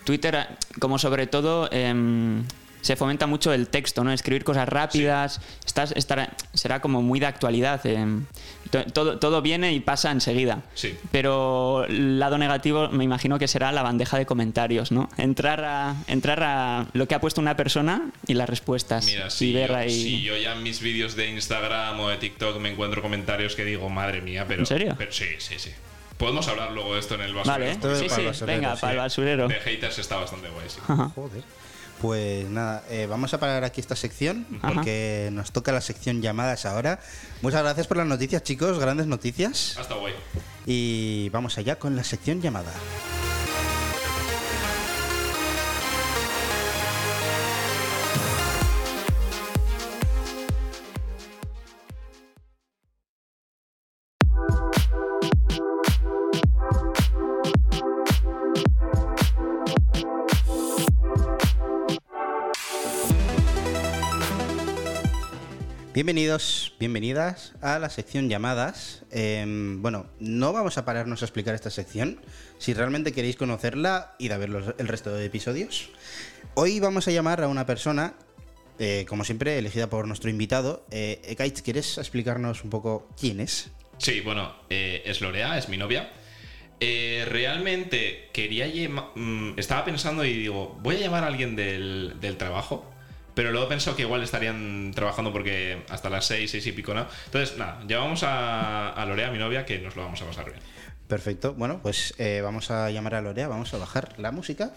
S3: Twitter, como sobre todo, em, se fomenta mucho el texto, ¿no? Escribir cosas rápidas, estás, estará- será como muy de actualidad. em, to- todo, todo viene y pasa enseguida.
S4: Sí.
S3: Pero el lado negativo me imagino que será la bandeja de comentarios, ¿no? Entrar a, entrar a lo que ha puesto una persona y las respuestas.
S4: Mira,
S3: y
S4: si
S3: ver
S4: yo,
S3: ahí...
S4: si yo ya en mis vídeos de Instagram o de TikTok me encuentro comentarios que digo, madre mía, pero.
S3: ¿En serio?
S4: pero sí, sí, sí. Podemos hablar luego de esto en el vaso.
S3: Vale,
S1: Esto es
S3: sí,
S1: para el basurero,
S3: venga,
S1: sí.
S3: para el basurero.
S4: De haters está bastante guay, sí.
S1: Joder. Pues nada, eh, vamos a parar aquí esta sección porque nos toca la sección llamadas ahora. Muchas gracias por las noticias, chicos, grandes noticias.
S4: Hasta guay.
S1: Y vamos allá con la sección llamada. Bienvenidos, bienvenidas a la sección llamadas. Em, bueno, no vamos a pararnos a explicar esta sección. Si realmente queréis conocerla, id a ver los- el resto de episodios. Hoy vamos a llamar a una persona, eh, como siempre, elegida por nuestro invitado. Eh, ¿quieres explicarnos un poco quién es?
S4: Sí, bueno, eh, es Lorea, es mi novia. Eh, realmente quería llama- mm, estaba pensando y digo, voy a llamar a alguien del trabajo. Pero luego pensado que igual estarían trabajando porque hasta las seis, seis y pico, ¿no? Entonces, nada, llamamos a, a Lorea, mi novia, que nos lo vamos a pasar bien.
S1: Perfecto. Bueno, pues eh, vamos a llamar a Lorea, vamos a bajar la música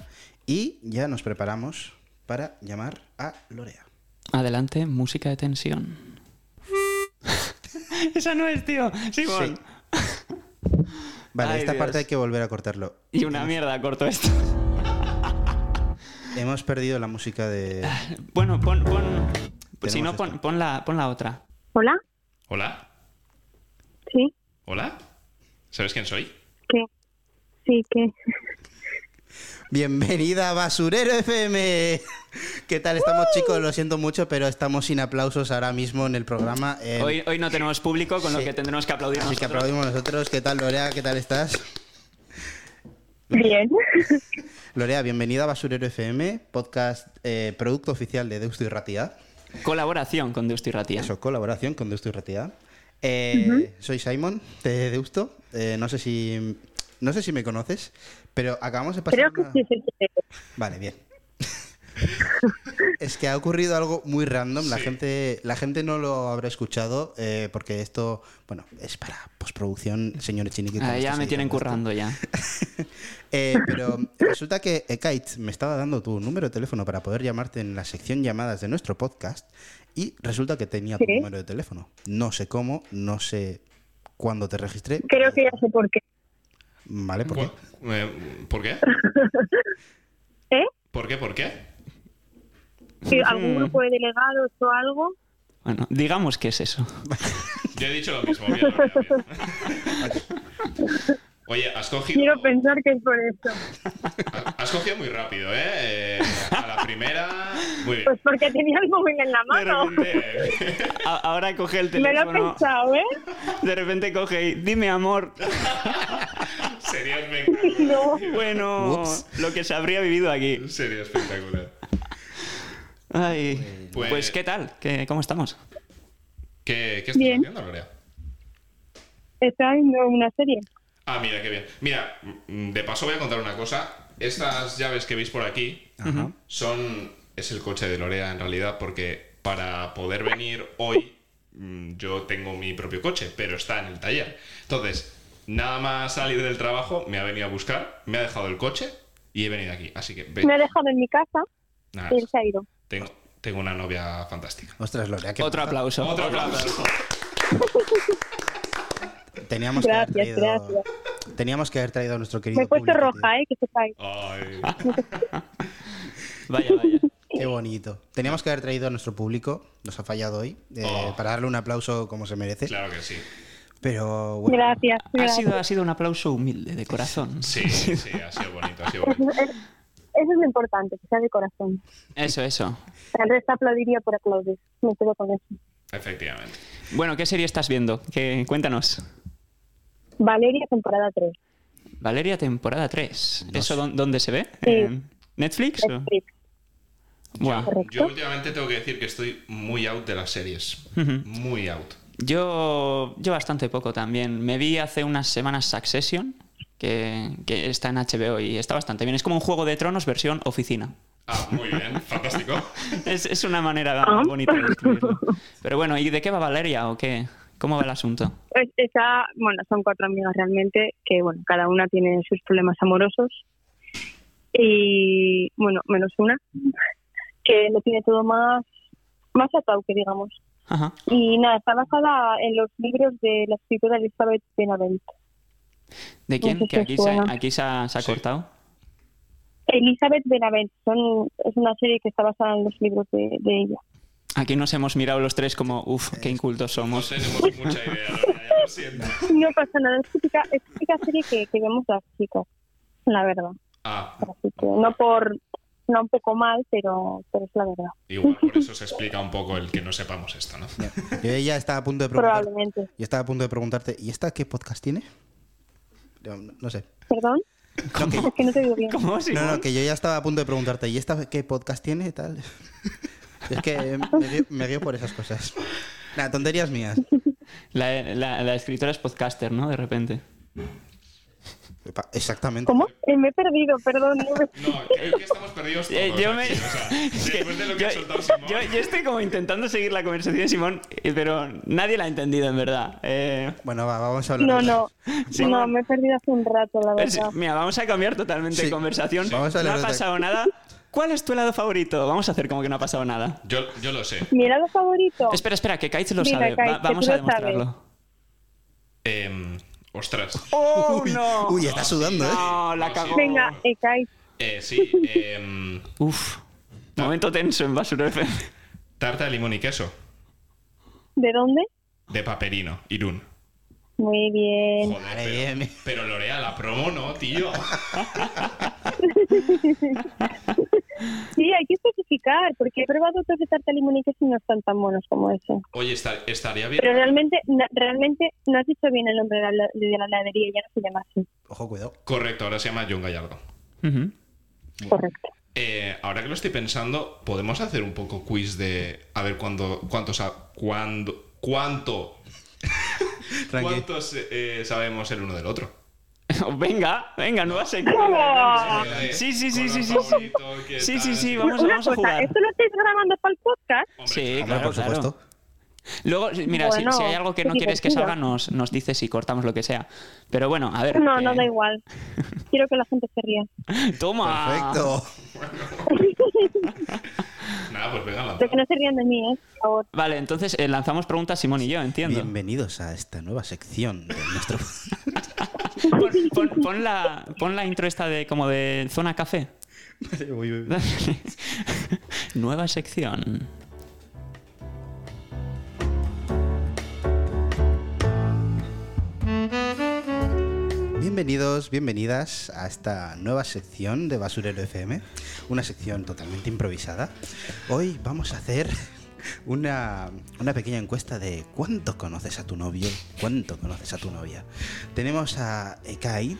S1: y ya nos preparamos para llamar a Lorea.
S3: Adelante, música de tensión. Esa no es, tío. Simón.
S1: Vale,
S3: Ay,
S1: esta
S3: Dios.
S1: parte hay que volver a cortarlo.
S3: Y una mierda, corto esto.
S1: Hemos perdido la música de...
S3: Bueno, pon. pon si no, pon, pon la, pon la otra.
S5: Hola,
S4: ¿Hola?
S5: sí,
S4: ¿Hola? ¿Sabes quién soy?
S5: ¿qué? Sí, ¿qué?
S1: Bienvenida a Basurero FM. ¿Qué tal estamos chicos? Lo siento mucho, pero estamos sin aplausos ahora mismo en el programa. Eh,
S3: Hoy, hoy no tenemos público, con lo que tendremos que aplaudir
S1: Así que aplaudimos nosotros. ¿Qué tal Lorea? ¿Qué tal estás?
S5: Bien.
S1: Lorea, bienvenida a Basurero FM, podcast eh, producto oficial de Deusto y Ratia.
S3: Colaboración con Deusto y Ratia.
S1: Eso, colaboración con Deusto y Ratia. Eh, Soy Simon de Deusto. Eh, no sé si no sé si me conoces, pero acabamos de pasar.
S5: Creo que
S1: una-
S5: sí, sí, sí.
S1: Vale, bien. Es que ha ocurrido algo muy random. La gente, la gente no lo habrá escuchado eh, porque esto, bueno, es para postproducción, señores chiniquitos.
S3: Ah, ya me tienen currando ya.
S1: Eh, pero resulta que Ekite me estaba dando tu número de teléfono para poder llamarte en la sección llamadas de nuestro podcast y resulta que tenía tu
S5: Sí.
S1: número de teléfono. No sé cómo, no sé cuándo te registré.
S5: Creo que ya sé por qué.
S1: Vale, ¿por qué?
S4: Eh, ¿Por qué?
S5: ¿Eh?
S4: ¿Por qué? ¿Por qué?
S5: Si algún grupo de delegados o algo.
S3: Bueno, digamos que es eso.
S4: Yo he dicho lo mismo. bien. Oye, has cogido,
S5: Quiero pensar que es por eso.
S4: has cogido muy rápido, ¿eh? Eh, A la primera, muy bien.
S5: Pues porque tenía el móvil en la
S3: De
S5: mano.
S3: repente, a- ahora coge el
S5: Me lo he
S3: teléfono.
S5: pensado, ¿eh?
S3: De repente coge y dime amor.
S4: Sería espectacular.
S5: No.
S3: Bueno,
S1: Ups.
S3: lo que se habría vivido aquí.
S4: Sería espectacular.
S3: Ay,
S4: Pues-
S3: pues, ¿qué tal? ¿Qué, ¿Cómo estamos?
S4: ¿Qué, qué estás
S5: Bien.
S4: haciendo, Lorea?
S5: Está viendo una serie.
S4: Ah, mira, qué bien. Mira, mm, de paso voy a contar una cosa. Estas llaves que veis por aquí
S1: Ajá.
S4: son. Es el coche de Lorea en realidad, porque para poder venir hoy mm, yo tengo mi propio coche, pero está en el taller. Entonces, nada más salir del trabajo, me ha venido a buscar, me ha dejado el coche y he venido aquí. Así que ve-
S5: Me ha dejado en mi casa
S4: nada,
S5: y él se ha ido.
S4: Tengo, tengo una novia fantástica.
S1: Ostras, Lorea, ¿qué
S3: Otro
S1: pasa?
S3: aplauso.
S4: Otro aplauso.
S1: Teníamos que haber traído,
S5: gracias.
S1: Teníamos que haber traído a nuestro querido
S5: Me he puesto
S1: público,
S5: roja,
S1: tío.
S5: ¿eh? Que sepáis.
S4: Ay,
S3: Vaya, vaya.
S1: Qué bonito. Teníamos que haber traído a nuestro público, nos ha fallado hoy, eh,
S4: Oh.
S1: para darle un aplauso como se merece.
S4: claro que sí.
S1: Pero bueno,
S5: Gracias.
S3: Ha sido, ha sido un aplauso humilde, de corazón.
S4: Sí, sí, ha sido bonito, ha sido bonito.
S5: Eso es, lo importante, que sea de corazón.
S3: Eso, eso.
S5: El resto aplaudiría por aplaudir. Me quedo con eso.
S4: Efectivamente.
S3: Bueno, ¿qué serie estás viendo? ¿Qué, cuéntanos.
S5: Valeria, temporada 3.
S3: Valeria, temporada 3. ¿Eso dó- dónde se ve?
S5: Sí.
S3: ¿En ¿Netflix? o-
S5: Netflix. Correcto.
S4: Yo últimamente tengo que decir que estoy muy out de las series. Muy out.
S3: Yo, yo bastante poco también. Me vi hace unas semanas Succession, que, que está en HBO y está bastante bien. Es como un juego de tronos versión oficina.
S4: Ah, muy bien, fantástico.
S3: Es, es una manera
S5: Ah.
S3: bonita de describirlo. Pero bueno, ¿y de qué va Valeria o qué? ¿Cómo va el asunto?
S5: Pues esa, bueno, son cuatro amigas realmente, que bueno, cada una tiene sus problemas amorosos. Y bueno, menos una, que lo tiene todo más, más atado, que digamos.
S3: Ajá.
S5: Y nada, está basada en los libros de la escritora Elizabeth Benavent.
S3: ¿De quién?
S5: sé
S3: Que
S5: si
S3: aquí se,
S5: suena.
S3: aquí se ha, se ha
S4: Sí.
S3: cortado.
S5: Elizabeth Benavent son, es una serie que está basada en los libros de, de ella.
S3: Aquí nos hemos mirado los tres como, uff, qué incultos
S4: No
S3: somos.
S4: tenemos mucha idea, ya lo siento.
S5: No pasa nada, es típica, es típica serie que, que vemos las chicas, la verdad.
S4: Ah,
S5: Así que no por, no un poco mal, pero, pero es la verdad.
S4: igual, por eso se explica un poco el que no sepamos esto, ¿no?
S1: yo ya estaba a punto de preguntar,
S5: Probablemente.
S1: yo estaba a punto de preguntarte, ¿y esta qué podcast tiene? No, no sé.
S5: ¿Perdón?
S1: No, que,
S5: Es que no te digo bien.
S3: ¿Cómo?
S1: no, no, que yo ya estaba a punto de preguntarte, ¿y esta qué podcast tiene y tal? es que me guío, me guío por esas cosas. Nada, tonterías mías.
S3: La, la- la escritora es podcaster, ¿no? De repente.
S1: Exactamente.
S5: ¿Cómo? Eh, me he perdido, perdón. no
S4: creo que estamos perdidos todos
S3: Eh, yo me-
S4: aquí, o sea,
S3: Es que
S4: después de lo que
S3: yo,
S4: ha soltado Simón...
S3: yo- yo estoy como intentando seguir la conversación de Simón, eh, pero nadie la ha entendido en verdad. Eh,
S1: Bueno, va, vamos a hablar.
S5: No, no.
S3: Sí.
S5: No, me he perdido hace un rato, la
S3: es-
S5: verdad.
S3: mira, vamos a cambiar totalmente
S1: Sí.
S3: de conversación.
S1: Vamos a
S3: no ha
S1: de
S3: pasado nada. ¿Cuál es tu helado favorito? Vamos a hacer como que no ha pasado nada.
S4: Yo, yo lo sé.
S5: Mi helado favorito.
S3: Espera, espera, que Kaitz lo
S5: Dime,
S3: sabe. Va- vamos a demostrarlo.
S4: Em, ostras.
S3: ¡Oh,
S1: Uy,
S3: no!
S1: uy, está sudando, ¿eh?
S3: No, la cagó.
S5: Venga, Ekai.
S4: Eh, sí, em,
S3: Uf. Momento tenso en Basura FM.
S4: tarta de limón y queso.
S5: ¿De dónde?
S4: De Paperino, Irún.
S5: Muy bien.
S4: Joder, pero,
S1: bien.
S4: pero Lorea, la promo no, tío.
S5: Sí, hay que especificar, porque he probado otros de tarta limón y queso y no están tan buenos como ese.
S4: Oye, esta- estaría bien.
S5: Pero realmente, na- realmente no has dicho bien el nombre de la, de la heladería, ya no se llama así.
S1: Ojo, cuidado.
S4: Correcto, ahora se llama John Gallardo.
S5: Correcto.
S4: Eh, ahora que lo estoy pensando, podemos hacer un poco quiz de a ver cuándo, cuánto, sa- cuándo, cuánto,
S1: Tranqui.
S4: cuántos eh, sabemos el uno del otro.
S3: venga, venga, nueva sección. Sí, sí, sí, sí, sí, sí.
S4: favoritos, ¿qué
S3: Sí, sí, vamos, a jugar.
S5: ¿esto lo estáis grabando para el podcast?
S3: Sí, claro,
S1: por supuesto.
S3: Luego, mira, si-
S5: Bueno,
S3: si, hay algo que no quieres que salga, nos, nos dices y cortamos lo que sea. Pero bueno, a ver.
S5: No,
S3: que-
S5: no da igual. Quiero que la gente se ría.
S3: Toma.
S1: Perfecto.
S4: Nada, pues venga,
S5: Pero que no se rían de mí, ¿eh? Por favor.
S3: Vale, entonces eh, lanzamos preguntas Simón y yo, entiendo.
S1: Bienvenidos a esta nueva sección de nuestro.
S3: Pon, pon- pon la, pon la intro esta de como de zona café. Nueva sección.
S1: Bienvenidos, bienvenidas a esta nueva sección de Basurero FM, una sección totalmente improvisada. Hoy vamos a hacer una, una pequeña encuesta de cuánto conoces a tu novio, cuánto conoces a tu novia. Tenemos a Ekait,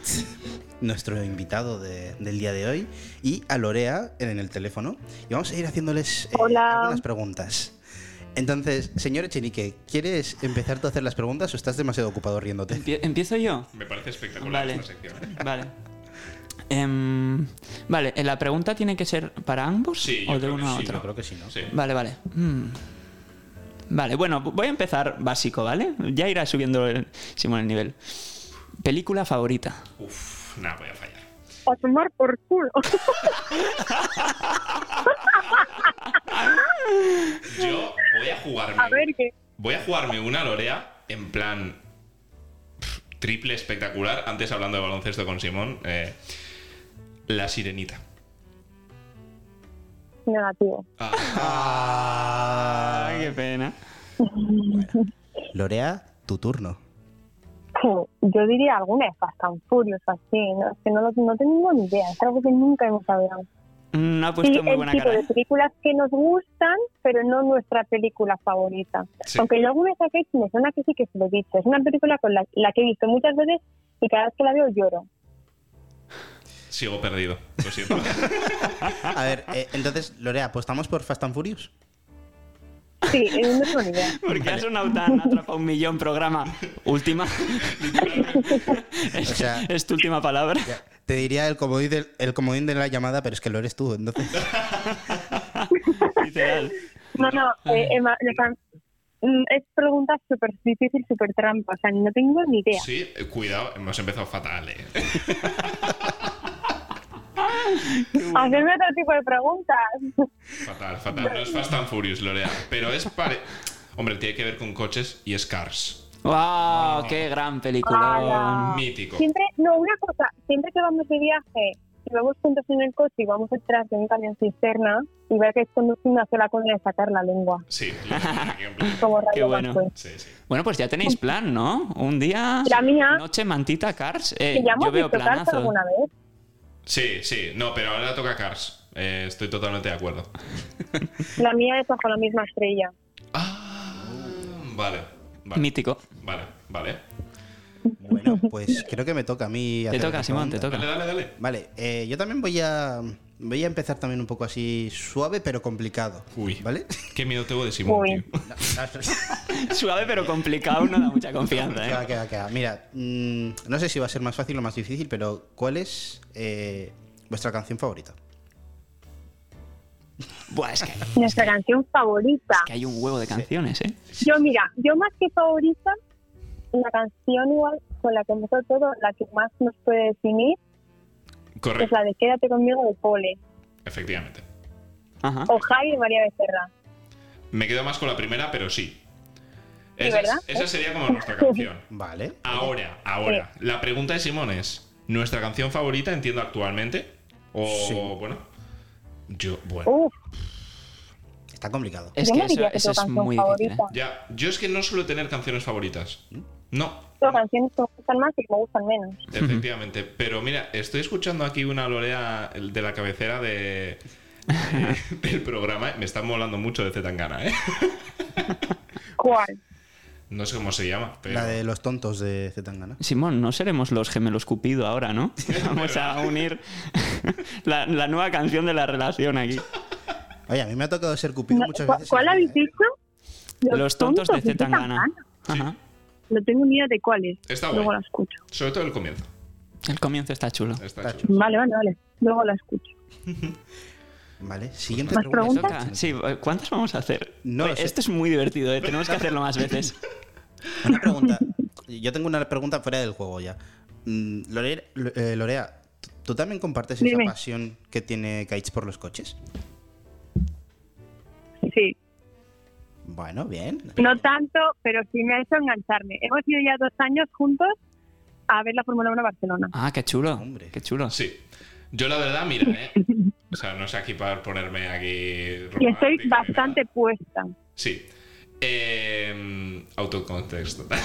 S1: nuestro invitado de- del día de hoy, y a Lorea en el teléfono, y vamos a ir haciéndoles eh, algunas preguntas. Entonces, señor Echenique, ¿quieres empezar tú a hacer las preguntas o estás demasiado ocupado riéndote?
S3: Empie- ¿Empiezo yo?
S4: Me parece espectacular
S3: Vale.
S4: esta sección. ¿eh?
S3: Vale. Em, vale, ¿la pregunta tiene que ser para ambos
S4: Sí,
S3: o de uno a
S4: sí,
S3: otro?
S1: Yo creo que sí, ¿no?
S4: Sí.
S3: Vale, vale. Mm. Vale, bueno, voy a empezar básico, ¿vale? Ya irá subiendo el, Simón el nivel. Película favorita.
S4: Uf, nada, voy a fallar.
S5: A tomar por culo.
S4: Yo voy a jugarme.
S5: A ver qué.
S4: Voy a jugarme una Lorea en plan triple espectacular. Antes hablando de baloncesto con Simón, eh, la sirenita.
S5: Negativo.
S4: Ah,
S3: qué pena.
S1: Lorea, tu turno.
S5: Yo diría alguna de Fast and Furious así, ¿no? Es que no, lo- no tengo ni idea, es algo que nunca hemos hablado.
S3: Mm, ha
S5: Sí,
S3: puesto muy
S5: el
S3: buena
S5: tipo
S3: cara.
S5: de
S3: ¿eh?
S5: películas que nos gustan, pero no nuestra película favorita.
S4: Sí.
S5: Aunque yo alguna vez a Kate me suena que sí que se lo he dicho. Es una película con la, la que he visto muchas veces y cada vez que la veo lloro.
S4: sigo perdido. Lo siento.
S1: A ver, eh, entonces, Lorea, ¿apostamos por Fast and Furious?
S5: Sí, tengo ni idea.
S3: Porque tan atrapa un millón programa. Última. es,
S1: O sea-
S3: es tu última palabra.
S1: Ya, Te diría el comodín, del- el comodín de la llamada, pero es que lo eres tú, entonces.
S3: Literal.
S5: No, no, eh, Emma, mm, es pregunta súper difícil, súper trampa. O sea, no tengo ni idea.
S4: Sí, eh, cuidado, hemos empezado fatal, eh.
S5: Hacerme otro tipo de preguntas.
S4: Fatal, fatal. No es Fast and Furious, Lorea. Pero es pare... Hombre, tiene que ver con coches y es Cars.
S3: ¡Wow! ¡Qué gran película!
S4: Mítico.
S5: Siempre, no, una cosa, siempre que vamos de viaje y vamos juntos en el coche y vamos detrás de un camión cisterna y ver que es conducir una sola con de sacar la lengua.
S4: Sí.
S5: Como
S3: Qué bueno.
S4: Sí, sí.
S3: Bueno, pues ya tenéis plan, ¿no? Un día.
S5: La mía.
S3: Noche, mantita, Cars. Eh,
S5: Que ya
S3: yo veo
S5: visto Cars
S3: planazo.
S5: alguna vez.
S4: Sí, sí. No, pero ahora toca Cars. Eh, estoy totalmente de acuerdo.
S5: La mía es bajo la misma estrella.
S4: Ah, vale. Vale,
S3: Mítico.
S4: vale. vale.
S1: Bueno, pues creo que me toca a mí.
S3: Te
S1: hacer
S3: toca, Simón, te toca.
S4: Dale, dale, dale.
S1: Vale, eh, yo también voy a. Voy a empezar también un poco así suave pero complicado.
S4: Uy.
S1: ¿Vale?
S4: Qué miedo tengo de Simón,
S5: Uy.
S4: tío.
S3: Suave pero complicado no da mucha confianza, ¿eh?
S1: que va, que va. Mira, mm, no sé si va a ser más fácil o más difícil, pero ¿cuál es eh, vuestra canción favorita?
S3: Buah, es que,
S5: Nuestra canción favorita.
S3: que hay un huevo de canciones, ¿eh?
S5: Yo, mira, yo más que favorita, la canción igual con la que empezó todo, la que más nos puede definir, es la de Quédate conmigo de Pole.
S4: efectivamente.
S3: Ajá.
S5: O Javi y María Becerra.
S4: Me quedo más con la primera, pero sí. Esa,
S5: ¿verdad?
S4: esa sería como nuestra canción.
S1: Vale.
S4: Ahora, ahora. La pregunta de Simón es: ¿nuestra canción favorita, entiendo actualmente? O,
S1: Sí.
S4: bueno. Yo, bueno.
S5: Uf,
S3: Es
S5: yo
S1: Está complicado.
S3: que
S5: no
S3: eso,
S5: que
S3: es muy difícil, ¿eh?
S5: favorita.
S4: Ya, yo es que no suelo tener canciones favoritas. No,
S5: Tengo canciones que me gustan más y que me gustan menos.
S4: efectivamente. Pero mira, estoy escuchando aquí una lorea de la cabecera de, de- del programa. Me está molando mucho de Zetangana, ¿eh?
S5: ¿Cuál?
S4: No sé cómo se llama, pero.
S1: La de los tontos de Zetangana.
S3: Simón, no seremos los gemelos Cupido ahora, ¿no? Vamos a unir la, la nueva canción de la relación aquí.
S1: Oye, a mí me ha tocado ser Cupido muchas
S5: ¿Cu-
S1: veces.
S5: ¿Cuál
S1: la
S5: habéis
S1: ¿eh?
S5: dicho?
S3: Los tontos de Zetangana. Ajá.
S5: No tengo ni idea de cuál es.
S4: Está
S5: Luego
S4: guay.
S5: la escucho.
S4: Sobre todo el comienzo.
S3: El comienzo está chulo.
S4: Está
S1: Está
S4: chulo.
S5: Vale, vale, vale. Luego la escucho.
S1: Vale, siguiente
S5: ¿Más
S1: pregunta.
S3: Sí, ¿cuántas vamos a hacer?
S1: No
S3: Oye. Esto es muy divertido, ¿eh? tenemos que hacerlo más veces.
S1: Una pregunta. Yo tengo una pregunta fuera del juego ya. Mm, eh, Lorea, ¿tú- ¿tú también compartes esa pasión que tiene Kites por los coches?
S5: Sí.
S1: Bueno, bien.
S5: No tanto, pero sí me ha hecho engancharme. Hemos ido ya dos años juntos a ver la Fórmula 1 Barcelona.
S3: Ah, qué chulo.
S1: Hombre.
S3: Qué chulo.
S4: Sí. Yo la verdad, mira, ¿eh? O sea, no sé aquí para ponerme aquí.
S5: Y estoy bastante puesta.
S4: Sí. Eh, autocontexto.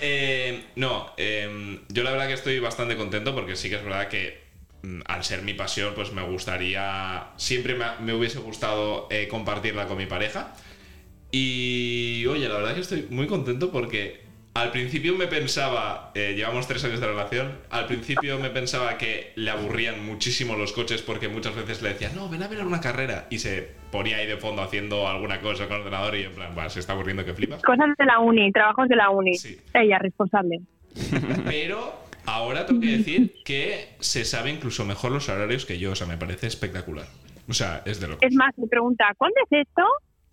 S4: Eh, no, eh, yo la verdad que estoy bastante contento porque sí que es verdad que mm, al ser mi pasión, pues me gustaría. Siempre me, me hubiese gustado eh, compartirla con mi pareja. Y oye, la verdad que estoy muy contento porque al principio me pensaba, eh, llevamos tres años de relación, al principio me pensaba que le aburrían muchísimo los coches porque muchas veces le decía, no, ven a ver una carrera y se ponía ahí de fondo haciendo alguna cosa con el ordenador y en plan, va, se está aburriendo que flipas.
S5: Cosas de la uni, trabajos de la uni.
S4: Sí.
S5: Ella, responsable.
S4: Pero ahora tengo que decir que se sabe incluso mejor los horarios que yo, o sea, me parece espectacular. O sea, es de loco.
S5: Es más, me pregunta, ¿cuándo es esto?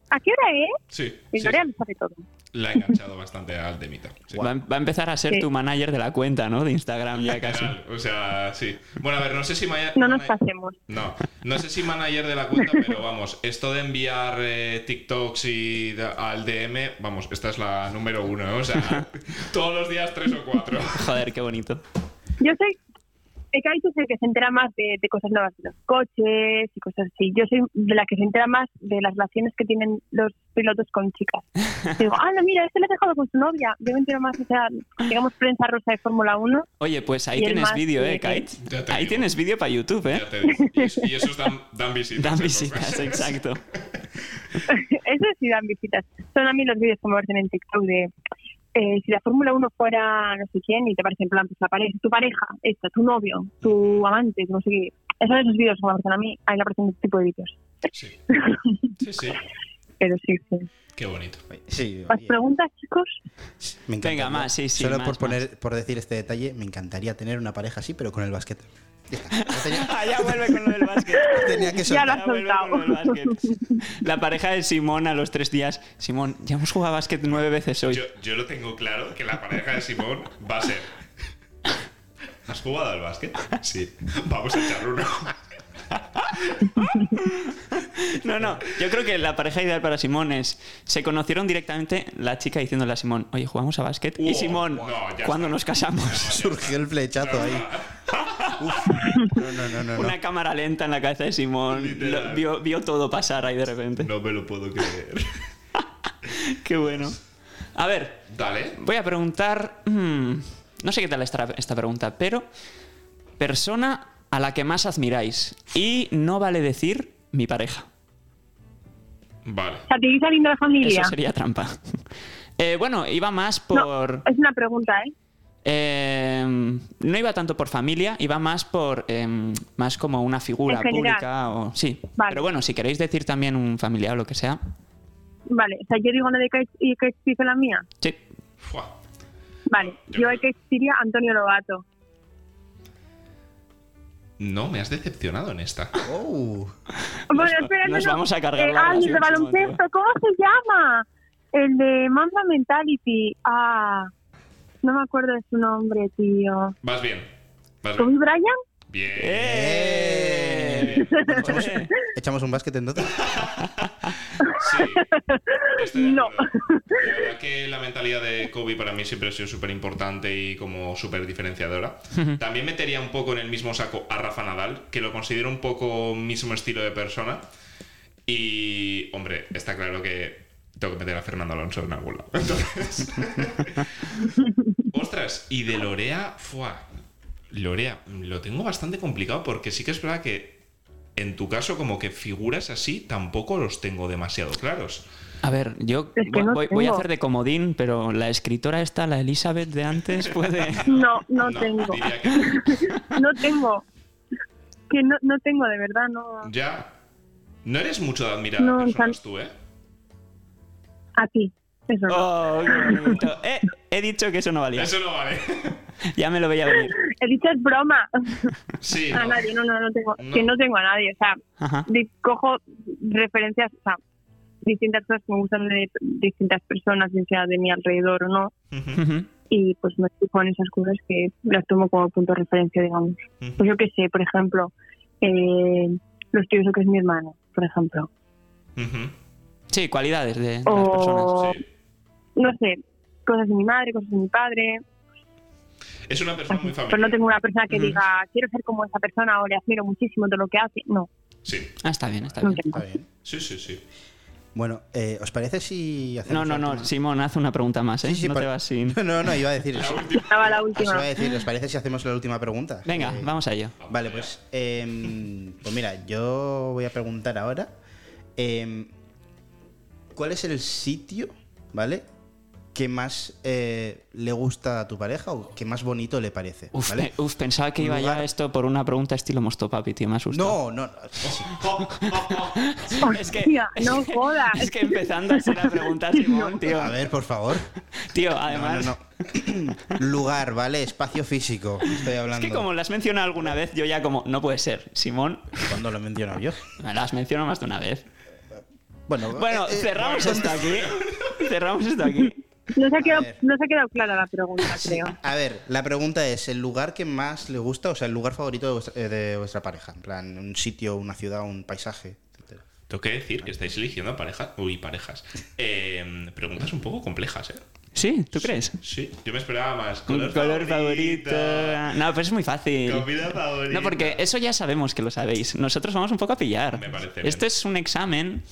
S5: ¿A qué hora es?
S4: Sí,
S5: Y
S4: sí,
S5: sabe todo.
S4: la he enganchado bastante al temita. sí.
S3: Va, va a empezar a ser
S5: Sí.
S3: tu manager de la cuenta, ¿no? De Instagram ya casi.
S4: O sea, sí. Bueno, a ver, no sé si maya-
S5: No nos pasemos.
S4: No, no sé si manager de la cuenta, pero vamos, esto de enviar eh, TikToks y al DM, vamos, esta es la número uno, ¿eh? o sea, todos los días tres o cuatro.
S3: Joder, qué bonito.
S5: Yo soy... Ekaito es el que se entera más de, de cosas nuevas, de los coches y cosas así. Yo soy de la que se entera más de las relaciones que tienen los pilotos con chicas. Digo, ah, no, mira, este le ha dejado con su novia. Yo me entero más, o sea, digamos, prensa rosa de Fórmula 1.
S3: Oye, pues ahí tienes vídeo, ¿eh, Kite? Ahí
S4: digo.
S3: tienes vídeo para YouTube, ¿eh?
S4: Ya te digo. Y, y esos dan, dan visitas.
S3: Dan
S4: esos
S3: visitas, exacto.
S5: Eso sí dan visitas. Son a mí los vídeos que me en TikTok de eh, si la Fórmula 1 fuera no sé quién y te parece en plan, pues la pareja, tu pareja, esta, tu novio, tu amante, no sé qué. Esos son esos vídeos me aparecen a mí, ahí le aparecen este tipo de vídeos.
S4: Sí. sí, sí.
S5: Pero sí, sí.
S4: Qué bonito.
S1: Sí,
S5: ¿Más
S1: oye,
S5: preguntas, chicos?
S1: me.
S3: Venga, más, sí, sí,
S1: Solo
S3: más,
S1: por, poner, por decir este detalle, me encantaría tener una pareja así, pero con el básquet. Ya tenía,
S3: Ah, ya vuelve con lo del básquet.
S1: tenía que
S5: Ya
S1: soltar.
S5: lo has
S3: Ya vuelve
S5: soltado.
S3: con lo del básquet. La pareja de Simón a los tres días. Simón, ya hemos jugado a básquet nueve veces hoy.
S4: Yo, yo lo tengo claro que la pareja de Simón va a ser. ¿Has jugado al básquet? Sí. Vamos a echar uno.
S3: No, no. Yo creo que la pareja ideal para Simón es. Se conocieron directamente la chica diciéndole a Simón, oye, jugamos a básquet. y Simón,
S4: no, ya
S3: ¿cuándo
S4: está.
S3: nos casamos?
S1: Surgió el flechazo ahí. No, no, no, no. no.
S3: Una cámara lenta en la cabeza de Simón. Lo- vio, vio todo pasar ahí de repente.
S4: No me lo puedo creer.
S3: Qué bueno. A ver,
S4: Dale.
S3: voy a preguntar. hmm, no sé qué tal esta, esta pregunta, pero. Persona a la que más admiráis. Y no vale decir mi pareja.
S4: Vale.
S5: O sea, te dice lindo de familia.
S3: Eso sería trampa. Eh, bueno, iba más
S5: No,
S3: por.
S5: es una pregunta, ¿eh?
S3: Eh, no iba tanto por familia, iba más por. eh, más como una figura pública. O, sí.
S5: Vale.
S3: Pero bueno, si queréis decir también un familiar o lo que sea.
S5: Vale, o sea, yo digo una de Kate y dice la mía.
S3: Sí.
S4: Fua.
S5: Vale,
S4: Yo
S5: de Kate diría Antonio Lobato.
S4: No, me has decepcionado en esta.
S1: Oh.
S5: Bueno,
S3: Nos-
S5: espera,
S3: vamos a cargar
S5: Eh,
S3: la
S5: ay, el de
S3: relación,
S5: baloncesto, ¿cómo se llama? El de Mamba Mentality. Ah, no me acuerdo de su nombre, tío.
S4: Vas bien. Vas
S5: ¿Kobe
S4: bien.
S5: Bryant?
S4: Bien.
S3: ¡Eh!
S1: ¿Echamos, echamos un básquet entonces?
S4: Sí. Estoy de
S5: No.
S4: La verdad que la mentalidad de Kobe para mí siempre ha sido súper importante y como súper diferenciadora. También metería un poco en el mismo saco a Rafa Nadal, que lo considero un poco mismo estilo de persona. Y, hombre, está claro que tengo que meter a Fernando Alonso en algún lado. Entonces... Ostras, y de Lorea, fuá. Lorea, lo tengo bastante complicado porque sí que es verdad que en tu caso, como que figuras así tampoco los tengo demasiado claros.
S3: A ver, yo
S5: Es que no
S3: voy, voy a hacer de comodín, pero la escritora esta, la Elizabeth de antes, puede...
S5: No, no, tengo.
S4: diría que no.
S5: No tengo. Que no, no tengo, de verdad, no.
S4: Ya. No eres mucho de admirar
S5: No,
S4: a personas
S5: tan-
S4: tú, ¿eh?
S5: A ti. Eso no.
S3: Oh, qué. Eh, he dicho que eso no valía.
S4: Eso no vale.
S3: Ya me lo veía venir.
S5: He dicho es broma.
S4: Sí,
S5: A
S4: no.
S5: nadie, no, no, no tengo.
S4: No.
S5: Que no tengo a nadie. O sea,
S3: Ajá.
S5: cojo referencias, o sea, distintas cosas que me gustan de distintas personas, bien sea de mi alrededor o no. Y pues me fijo en esas cosas que las tomo como punto de referencia, digamos. Pues yo qué sé, por ejemplo, eh, lo estudioso que es mi hermano, por ejemplo.
S3: Sí, cualidades de, de las personas.
S4: Sí.
S5: No sé, cosas de mi madre, cosas de mi padre.
S4: Es una persona muy
S5: Pero no
S4: familiar.
S5: tengo una persona que diga, quiero ser como esa persona o le admiro muchísimo de lo que hace. No,
S4: Sí,
S3: Ah, está bien, está
S5: no
S3: bien.
S1: Está bien.
S4: sí, sí, sí.
S1: Bueno, eh, ¿os parece si hacemos
S3: No, no, no,
S1: última?
S3: Simón, haz una pregunta más, ¿eh?
S1: Sí, sí,
S3: no
S1: por-
S3: te vas sin...
S1: No, no, iba a decir eso.
S5: Estaba la
S1: Os
S5: última.
S1: iba a decir, ¿os parece si hacemos la última pregunta?
S3: Venga,
S1: Eh,
S3: vamos a ello.
S1: Vale, pues, em, pues mira, yo voy a preguntar ahora. em, ¿Cuál es el sitio, ¿vale? Que más eh, le gusta a tu pareja o que más bonito le parece?
S3: Uf, uf, pensaba que iba
S1: lugar-
S3: ya esto por una pregunta estilo Mostopapi, tío, me asusta.
S1: No, no, no.
S3: es que,
S5: Hostia,
S3: es
S5: no
S3: que-
S5: jodas.
S3: Es que empezando así la pregunta, Simón, tío.
S1: A ver, por favor.
S3: Tío, además...
S1: no, no. Lugar, ¿vale? Espacio físico. Estoy
S3: Es
S1: hablando.
S3: que como lo has mencionado alguna vez, yo ya como, no puede ser. Simón,
S1: ¿Cuándo lo he mencionado yo?
S3: me lo has mencionado más de una vez.
S1: Bueno,
S3: Bueno,
S1: eh, eh,
S3: cerramos esto aquí. Cerramos esto aquí.
S5: No se, ha quedado,
S1: ver.
S5: no se ha quedado clara la pregunta, creo.
S1: A ver, la pregunta es, ¿el lugar que más le gusta, o sea, el lugar favorito de vuestra, eh, de vuestra pareja? En plan, un sitio, una ciudad, un paisaje, etcétera.
S4: Tengo que decir que estáis eligiendo parejas. Uy, parejas. Eh, preguntas un poco complejas, ¿eh?
S3: ¿Sí? ¿Tú crees?
S4: Sí, yo me esperaba más.
S3: Un
S4: Color,
S3: color favorito. No, pero es muy fácil.
S4: Comida favorita.
S3: No, porque eso ya sabemos que lo sabéis. Nosotros vamos un poco a pillar.
S4: Me parece bien.
S3: Esto es un examen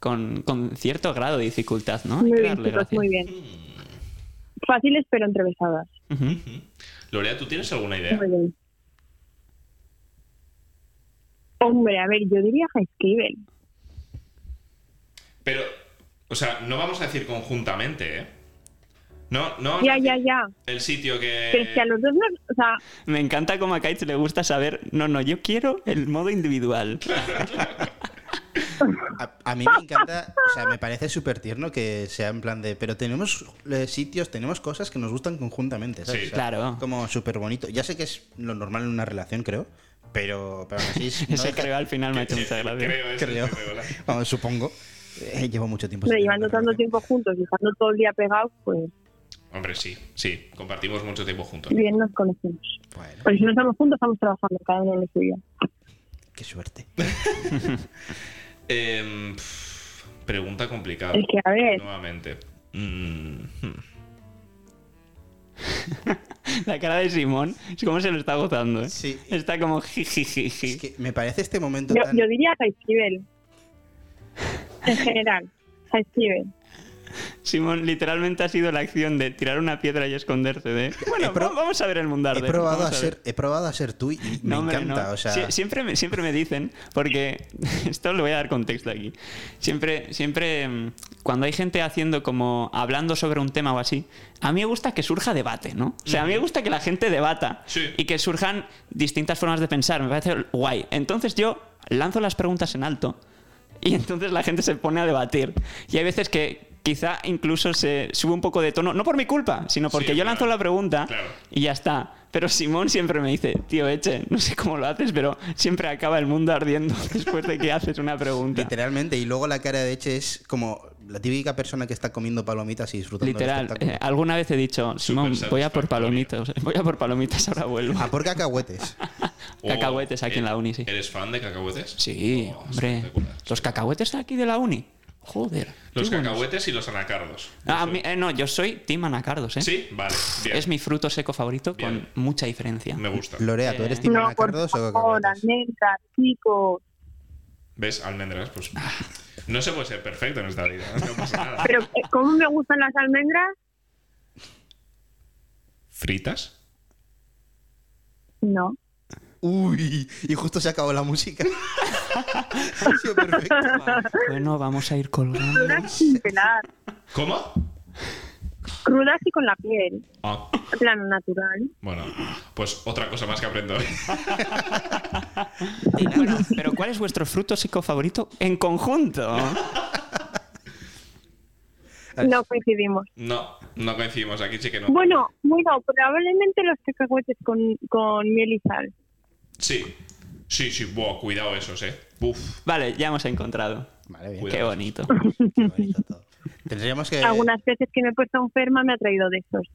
S3: con, con cierto grado de dificultad, ¿no? Hay
S5: Muy
S3: que
S5: bien,
S3: darle
S5: chicos, muy bien. Fáciles pero entrevistadas.
S3: Ujú.
S4: Ujú. Lorea, ¿tú tienes alguna idea?
S5: Muy bien. Hombre, a ver, yo diría High Esquivel.
S4: Pero, o sea, no vamos a decir conjuntamente, ¿eh? No, no.
S5: Ya, ya, ya.
S4: El sitio que.
S5: Pero es que a los dos nos... O sea,
S3: Me encanta como a Kites le gusta saber. No, no, yo quiero el modo individual.
S1: A, a mí me encanta, o sea, me parece súper tierno que sea en plan de, pero tenemos eh, sitios, tenemos cosas que nos gustan conjuntamente, ¿sabes?
S4: Sí.
S1: O sea,
S3: Claro.
S1: Como súper bonito. Ya sé que es lo normal en una relación, creo, pero, pero aún así es- no
S3: Ese
S1: deja-
S3: creo al final me ha hecho mucha gracia.
S4: Creo, eso
S1: creo. supongo. Eh, llevo mucho tiempo. sin
S5: llevando tanto tiempo juntos y estando todo el día pegados, pues
S4: Hombre, sí, sí. Compartimos mucho tiempo juntos.
S5: bien nos conocemos.
S1: Bueno,
S5: Pero si no estamos juntos, estamos trabajando, cada uno en lo suyo.
S1: qué suerte.
S4: Pf, pregunta complicada.
S5: Es que, a ver,
S4: Nuevamente. Mm.
S3: La cara de Simón es como se lo está gozando, ¿eh?
S1: Sí.
S3: Está como jijijiji.
S1: Es que me parece este momento
S5: yo,
S1: tan...
S5: yo diría High. En general, High.
S3: Simón literalmente ha sido la acción de tirar una piedra y esconderse de... Bueno,
S1: pro-
S3: vamos a ver el mundo
S1: He probado, a
S3: ver.
S1: ser, he probado a ser tú y me
S3: No, hombre,
S1: encanta,
S3: no.
S1: o sea...
S3: Sie- siempre, me, siempre me dicen, porque esto le voy a dar contexto aquí. Siempre, siempre mm, cuando hay gente haciendo como hablando sobre un tema o así, a mí me gusta que surja debate, ¿no? O sea, a mí me gusta que la gente debata
S4: Sí.
S3: y que surjan distintas formas de pensar. Me parece guay. Entonces yo lanzo las preguntas en alto y entonces la gente se pone a debatir. Y hay veces que quizá incluso se sube un poco de tono, no por mi culpa, sino porque
S4: Sí,
S3: yo lanzo
S4: claro.
S3: la pregunta
S4: Claro.
S3: y ya está. Pero Simón siempre me dice, tío Eche, no sé cómo lo haces, pero siempre acaba el mundo ardiendo después de que haces una pregunta.
S1: Literalmente, y luego la cara de Eche es como la típica persona que está comiendo palomitas y disfrutando del
S3: Literal, eh, alguna vez he dicho, Simón, voy a por palomitas, voy a por palomitas, ahora vuelvo.
S1: Ah, por cacahuetes.
S4: Oh,
S3: Cacahuetes aquí en la uni, sí.
S4: ¿Eres fan de cacahuetes?
S3: Sí,
S4: Oh,
S3: hombre. Los cacahuetes de aquí de la uni. Joder.
S4: Los
S3: buenos.
S4: cacahuetes y los anacardos.
S3: Ah, a mí- eh, no, yo soy Team Anacardos, ¿eh?
S4: Sí, vale. Bien.
S3: Es mi fruto seco favorito
S4: Bien.
S3: con mucha diferencia.
S4: Me gusta.
S1: Lorea, ¿tú eres
S3: Eh,
S1: Tim
S5: No, por
S1: Anacardos o
S5: favor,
S1: cacahuetes?
S5: almendras, chicos.
S4: ¿Ves? Almendras, pues.
S3: Ah.
S4: No se puede ser perfecto en esta vida. No pasa nada.
S5: Pero, ¿cómo me gustan las almendras?
S4: ¿Fritas?
S5: No.
S1: Uy, y justo se acabó la música. ha sido perfecto.
S3: Bueno, vamos a ir colgando.
S5: Crudas sin pelar.
S4: ¿Cómo?
S5: Crudas y con la piel.
S4: Ah,
S5: En plan natural.
S4: bueno, pues otra cosa más que aprendo hoy.
S3: Bueno, pero ¿cuál es vuestro fruto psico favorito en conjunto?
S5: No coincidimos.
S4: No, no coincidimos, aquí sí que no.
S5: Bueno, bueno, probablemente los cacahuetes con, con miel y sal.
S4: Sí, sí, sí, buah, cuidado esos, eh. Uf,
S3: Vale, ya hemos encontrado.
S1: Vale, bien.
S3: Qué bonito.
S1: Qué bonito todo. Tendríamos que.
S5: Algunas veces que me he puesto enferma me ha traído de esos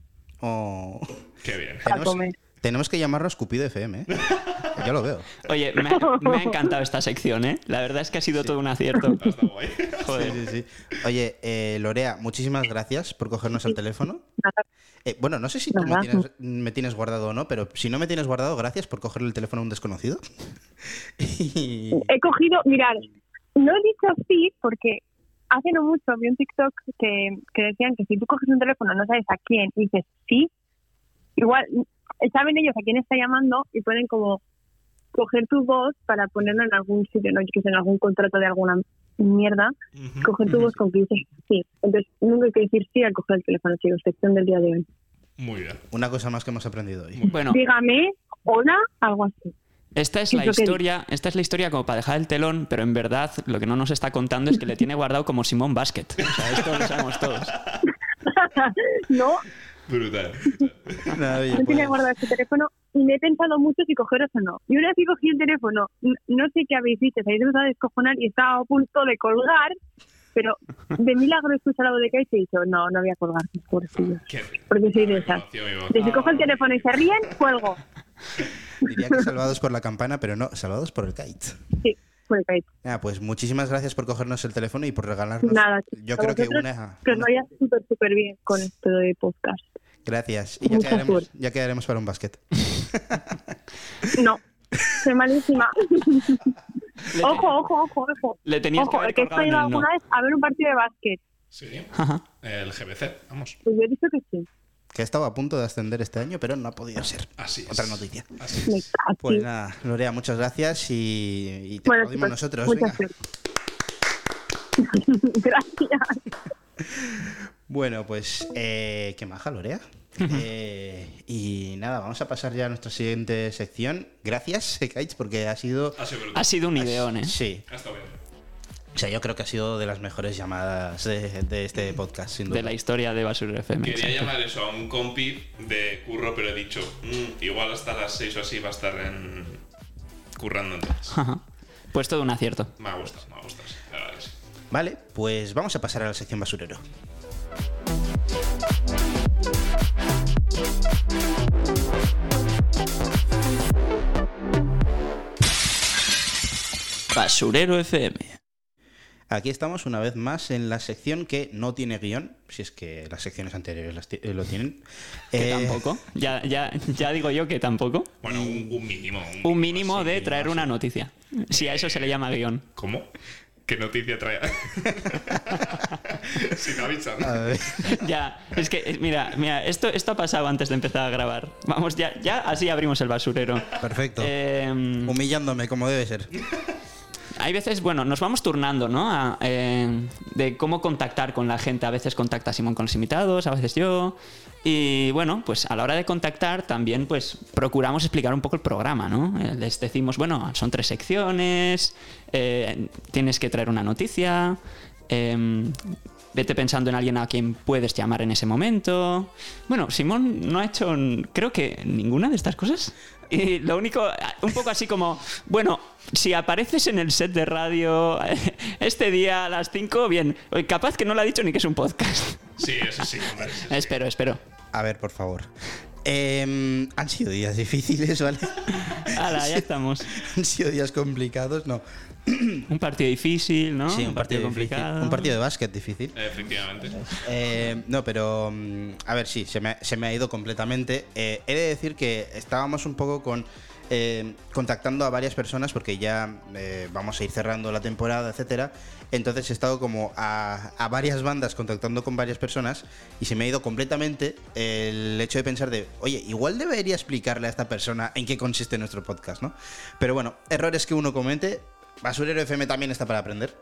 S1: Oh.
S4: qué bien.
S1: Tenemos,
S5: comer.
S1: Tenemos que llamarnos Cupido FM, ¿eh? Ya lo veo.
S3: Oye, me ha, me ha encantado esta sección, ¿eh? La verdad es que ha sido todo un acierto. Joder.
S1: Sí, sí, sí. Oye, eh, Lorea, muchísimas gracias por cogernos el teléfono. Eh, bueno, no sé si tú me tienes, me tienes guardado o no, pero si no me tienes guardado, gracias por cogerle el teléfono a un desconocido. Y-
S5: He cogido, mirad, no he dicho sí porque hace no mucho vi un TikTok que, que decían que si tú coges un teléfono no sabes a quién y dices sí, igual saben ellos a quién está llamando y pueden como coger tu voz para ponerlo en algún sitio, no yo que sé, en algún contrato de alguna mierda, coger tu voz con que dices sí. Entonces nunca hay que decir sí al coger el teléfono, chicos, sección del día de hoy.
S4: Muy bien.
S1: Una cosa más que hemos aprendido hoy.
S3: Bueno,
S5: Dígame, hola, algo así.
S3: esta es
S5: ¿Y
S3: la historia, esta es la historia como para dejar el telón, pero en verdad lo que no nos está contando es que le tiene guardado como Simón Basket. O sea, esto lo sabemos todos.
S5: no,
S4: Brutal.
S1: Nada, oye,
S5: no tenía guardado ese teléfono y me he pensado mucho si cogeros o no. Y una vez que cogí el teléfono, no sé qué habéis dicho, habéis empezado a descojonar y estaba a punto de colgar, pero de milagro he escuchado voz de Kai y he dicho, no, no voy a colgar, pobrecillos. Porque soy de esas.
S4: emocionó mi voz.
S5: De si cojo el teléfono y se ríen, cuelgo.
S1: diría que salvados por la campana, pero no, salvados por el kite.
S5: Sí, fue Kai.
S1: Nada, pues muchísimas gracias por cogernos el teléfono y por regalarnos.
S5: Nada,
S1: Yo creo que una.
S5: Que os
S1: una-
S5: vaya súper, súper bien con esto de podcast.
S1: Gracias. Y ya quedaremos, ya quedaremos para un básquet.
S5: No, soy malísima.
S3: Le,
S5: ojo, ojo, ojo, ojo.
S3: le tenías que
S5: Ojo,
S3: haber
S5: que
S3: en
S5: ido
S3: el no.
S5: alguna vez a ver un partido de básquet.
S4: Sí,
S3: Ajá.
S4: el GBC, vamos.
S5: Pues yo he dicho que sí.
S1: Que estaba a punto de ascender este año, pero no ha podido ser.
S4: Así es.
S1: Otra noticia.
S4: Así es.
S1: Pues nada, Lorea, muchas gracias y, y te
S5: Bueno,
S1: aplaudimos nosotros.
S5: mucha
S1: venga.
S5: suerte. Gracias.
S1: Bueno, pues eh, qué maja, Lorea. Eh, y nada, vamos a pasar ya a nuestra siguiente sección. Gracias, Kaich, porque ha sido.
S4: Ha.
S3: Ha sido un ideón, ¿eh?
S1: Sí,
S4: Ha estado bien.
S1: O sea, yo creo que ha sido de las mejores llamadas de, de este podcast, sin duda.
S3: De la historia de Basurero FM.
S4: Quería
S3: exacto.
S4: llamar eso a un compi de curro, pero he dicho, "Mm, igual hasta las 6 o así va a estar en... currando entonces.
S3: Ajá. Pues todo un acierto.
S4: Me ha gustado, me ha gustado, sí, la verdad que sí.
S1: Vale, pues vamos a pasar a la sección basurero.
S3: Basurero FM.
S1: Aquí estamos una vez más en la sección que no tiene guion, si es que las secciones anteriores las eh, lo tienen.
S3: Que
S1: Eh,
S3: tampoco. Ya, ya, ya digo yo que tampoco.
S4: Bueno, un, un mínimo.
S3: Un mínimo
S4: así,
S3: de traer
S4: así.
S3: una noticia. Si a eso se le llama guion.
S4: ¿Cómo? ¿Qué noticia trae? Sin avisar.
S3: Ya, es que, eh, mira, mira, esto, esto ha pasado antes de empezar a grabar. Vamos, ya, ya así abrimos el basurero.
S1: perfecto.
S3: Eh,
S1: Humillándome como debe ser.
S3: hay veces, bueno, nos vamos turnando, ¿no? A, eh, de cómo contactar con la gente. A veces contacta Simón con los invitados, a veces yo. Y bueno, pues a la hora de contactar también pues procuramos explicar un poco el programa, ¿no? Eh, Les decimos, bueno, son tres secciones, eh, tienes que traer una noticia, eh, vete pensando en alguien a quien puedes llamar en ese momento. Bueno, Simón no ha hecho, creo que ninguna de estas cosas. Y lo único, un poco así como, bueno, si apareces en el set de radio este día a las 5, bien. Capaz que no lo ha dicho ni que es un podcast.
S4: Sí, eso sí. hombre, sí, sí.
S3: Espero, espero.
S1: A ver, por favor. Em, han sido días difíciles, ¿vale?
S3: Hala, ya estamos.
S1: han sido días complicados, no.
S3: Un partido difícil, ¿no?
S1: Sí, un partido,
S3: complicado.
S1: Un partido de básquet difícil.
S4: Efectivamente.
S1: Eh, no, pero mm, a ver, sí, se me, se me ha ido completamente. Eh, he de decir que estábamos un poco con eh, contactando a varias personas porque ya eh, vamos a ir cerrando la temporada, etcétera. Entonces he estado como a, a varias bandas contactando con varias personas y se me ha ido completamente el hecho de pensar de, oye, igual debería explicarle a esta persona en qué consiste nuestro podcast, ¿no? Pero bueno, errores que uno comete, Basurero FM también está para aprender.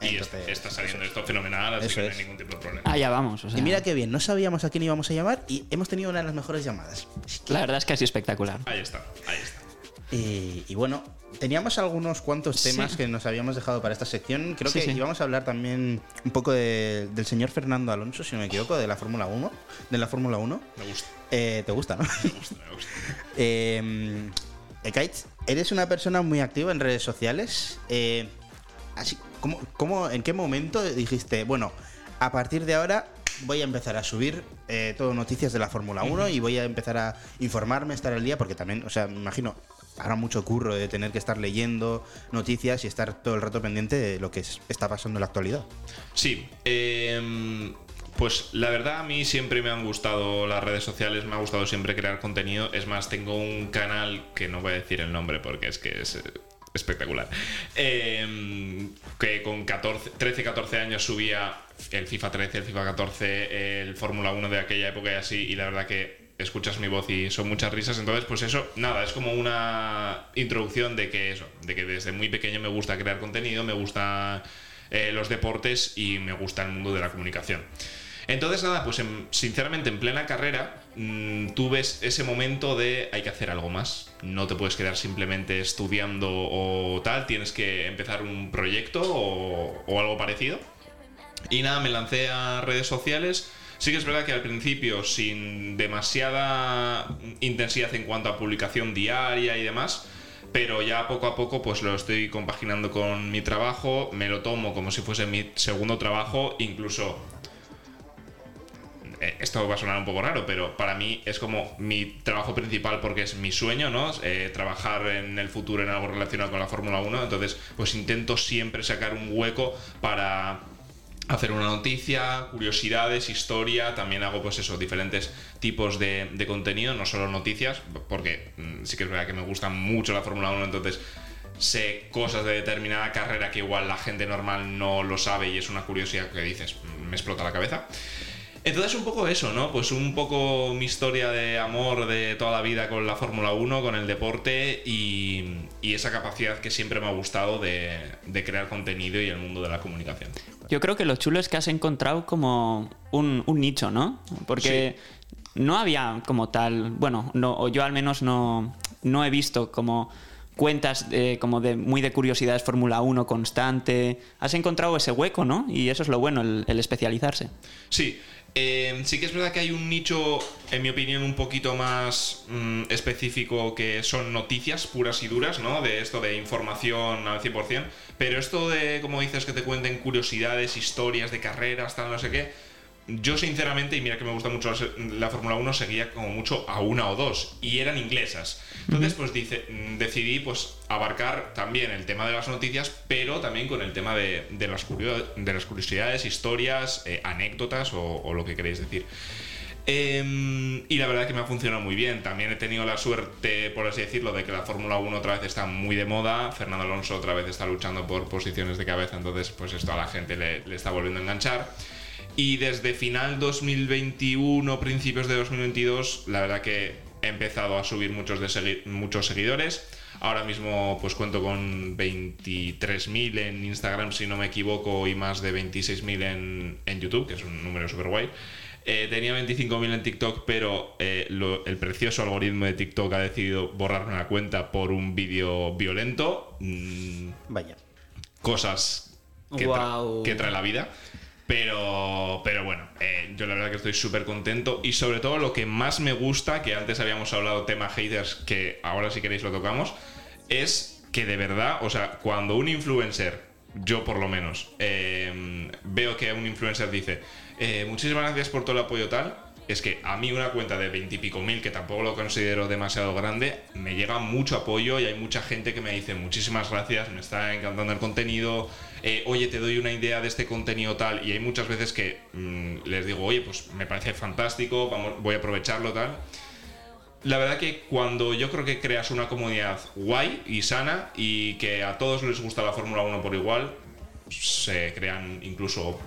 S4: Y es-
S1: Entonces,
S4: está saliendo esto fenomenal, así
S1: Eso
S4: que no
S1: es.
S4: hay ningún tipo de problema.
S3: Ah, ya vamos. o sea,
S1: Y mira qué bien, no sabíamos a quién íbamos a llamar y hemos tenido una de las mejores llamadas.
S3: La verdad es que ha sido espectacular.
S4: Ahí está, ahí está.
S1: Y, y bueno, teníamos algunos cuantos
S3: Sí.
S1: temas que nos habíamos dejado para esta sección. Creo
S3: Sí,
S1: que
S3: sí.
S1: íbamos a hablar también un poco de- del señor Fernando Alonso, si no me equivoco, de la Fórmula 1. De la Fórmula 1.
S4: Me gusta,
S1: Eh, ¿Te gusta, no?
S4: me gusta, me gusta.
S1: Eh, Ekaitz, eres una persona muy activa en redes sociales. Eh, así, ¿cómo, cómo- en qué momento dijiste, bueno, a partir de ahora voy a empezar a subir eh, todo noticias de la Fórmula 1 y voy a empezar a informarme, estar al día? Porque también, o sea, me imagino, habrá mucho curro de tener que estar leyendo noticias y estar todo el rato pendiente de lo que es- está pasando en la actualidad.
S4: Sí, em, pues la verdad a mí siempre me han gustado las redes sociales, me ha gustado siempre crear contenido. Es más, tengo un canal que no voy a decir el nombre porque es que es eh, espectacular. Em, que con 14, 13, 14 años subía el FIFA 13, el FIFA 14, el Fórmula 1 de aquella época y así. Y la verdad que escuchas mi voz y son muchas risas. Entonces, pues eso, nada, es como una introducción de que eso, de que desde muy pequeño me gusta crear contenido, me gusta eh, los deportes y me gusta el mundo de la comunicación. Entonces, nada, pues en- sinceramente en plena carrera mm, ves ese momento de hay que hacer algo más. No te puedes quedar simplemente estudiando o tal, tienes que empezar un proyecto o, o algo parecido. Y nada, me lancé a redes sociales. Sí que es verdad que al principio, sin demasiada intensidad en cuanto a publicación diaria y demás, pero ya poco a poco pues lo estoy compaginando con mi trabajo, me lo tomo como si fuese mi segundo trabajo, incluso esto va a sonar un poco raro, pero para mí es como mi trabajo principal porque es mi sueño, ¿no? Eh, trabajar en el futuro en algo relacionado con la Fórmula 1. Entonces, pues intento siempre sacar un hueco para hacer una noticia, curiosidades, historia. También hago, pues eso, diferentes tipos de, de contenido, no solo noticias, porque mm, sí que es verdad que me gusta mucho la Fórmula 1, entonces sé cosas de determinada carrera que igual la gente normal no lo sabe y es una curiosidad que dices, "Mm, me explota la cabeza. Entonces un poco eso, ¿no? Pues un poco mi historia de amor de toda la vida con la Fórmula 1, con el deporte y, y esa capacidad que siempre me ha gustado de, de crear contenido y el mundo de la comunicación.
S3: Yo creo que lo chulo es que has encontrado como un, un nicho, ¿no? Porque no había como tal, bueno, no, o yo al menos no, no he visto como cuentas como de muy de curiosidades Fórmula 1 constante. Has encontrado ese hueco, ¿no? Y eso es lo bueno, el, el especializarse.
S4: Sí, eh, sí que es verdad que hay un nicho, en mi opinión, un poquito más mm, específico que son noticias puras y duras, ¿no? De esto de información al 100%. Pero esto de, como dices, que te cuenten curiosidades, historias de carreras, tal, no sé qué. Yo sinceramente, y mira que me gusta mucho la, la Fórmula 1, seguía como mucho a una o dos, y eran inglesas. Entonces, pues dice, mm, decidí pues abarcar también el tema de las noticias, pero también con el tema de, de las, curio- de las curiosidades, historias, eh, anécdotas o, o lo que queréis decir. Em, y la verdad que me ha funcionado muy bien. También he tenido la suerte, por así decirlo, de que la Fórmula 1 otra vez está muy de moda. Fernando Alonso otra vez está luchando por posiciones de cabeza, entonces pues esto a la gente le, le está volviendo a enganchar. Y desde final 2021, principios de 2022, la verdad que he empezado a subir muchos, de segui- muchos seguidores. Ahora mismo pues cuento con 23.000 en Instagram, si no me equivoco, y más de 26.000 en, en YouTube, que es un número súper guay. Eh, tenía 25.000 en TikTok, pero eh, lo- el precioso algoritmo de TikTok ha decidido borrarme la cuenta por un vídeo violento. Mm,
S1: Vaya.
S4: cosas que, tra-
S3: Guau.
S4: que trae la vida. Pero, pero bueno, eh, yo la verdad que estoy súper contento y sobre todo lo que más me gusta, que antes habíamos hablado tema haters, que ahora si queréis lo tocamos, es que de verdad, o sea, cuando un influencer, yo por lo menos, eh, veo que un influencer dice, eh, muchísimas gracias por todo el apoyo tal, es que a mí una cuenta de veintipico mil, que tampoco lo considero demasiado grande, me llega mucho apoyo y hay mucha gente que me dice muchísimas gracias, me está encantando el contenido, eh, oye, te doy una idea de este contenido tal, y hay muchas veces que mm, les digo, oye, pues me parece fantástico, voy a aprovecharlo tal. la verdad que cuando yo creo que creas una comunidad guay y sana y que a todos les gusta la Fórmula 1 por igual, se crean incluso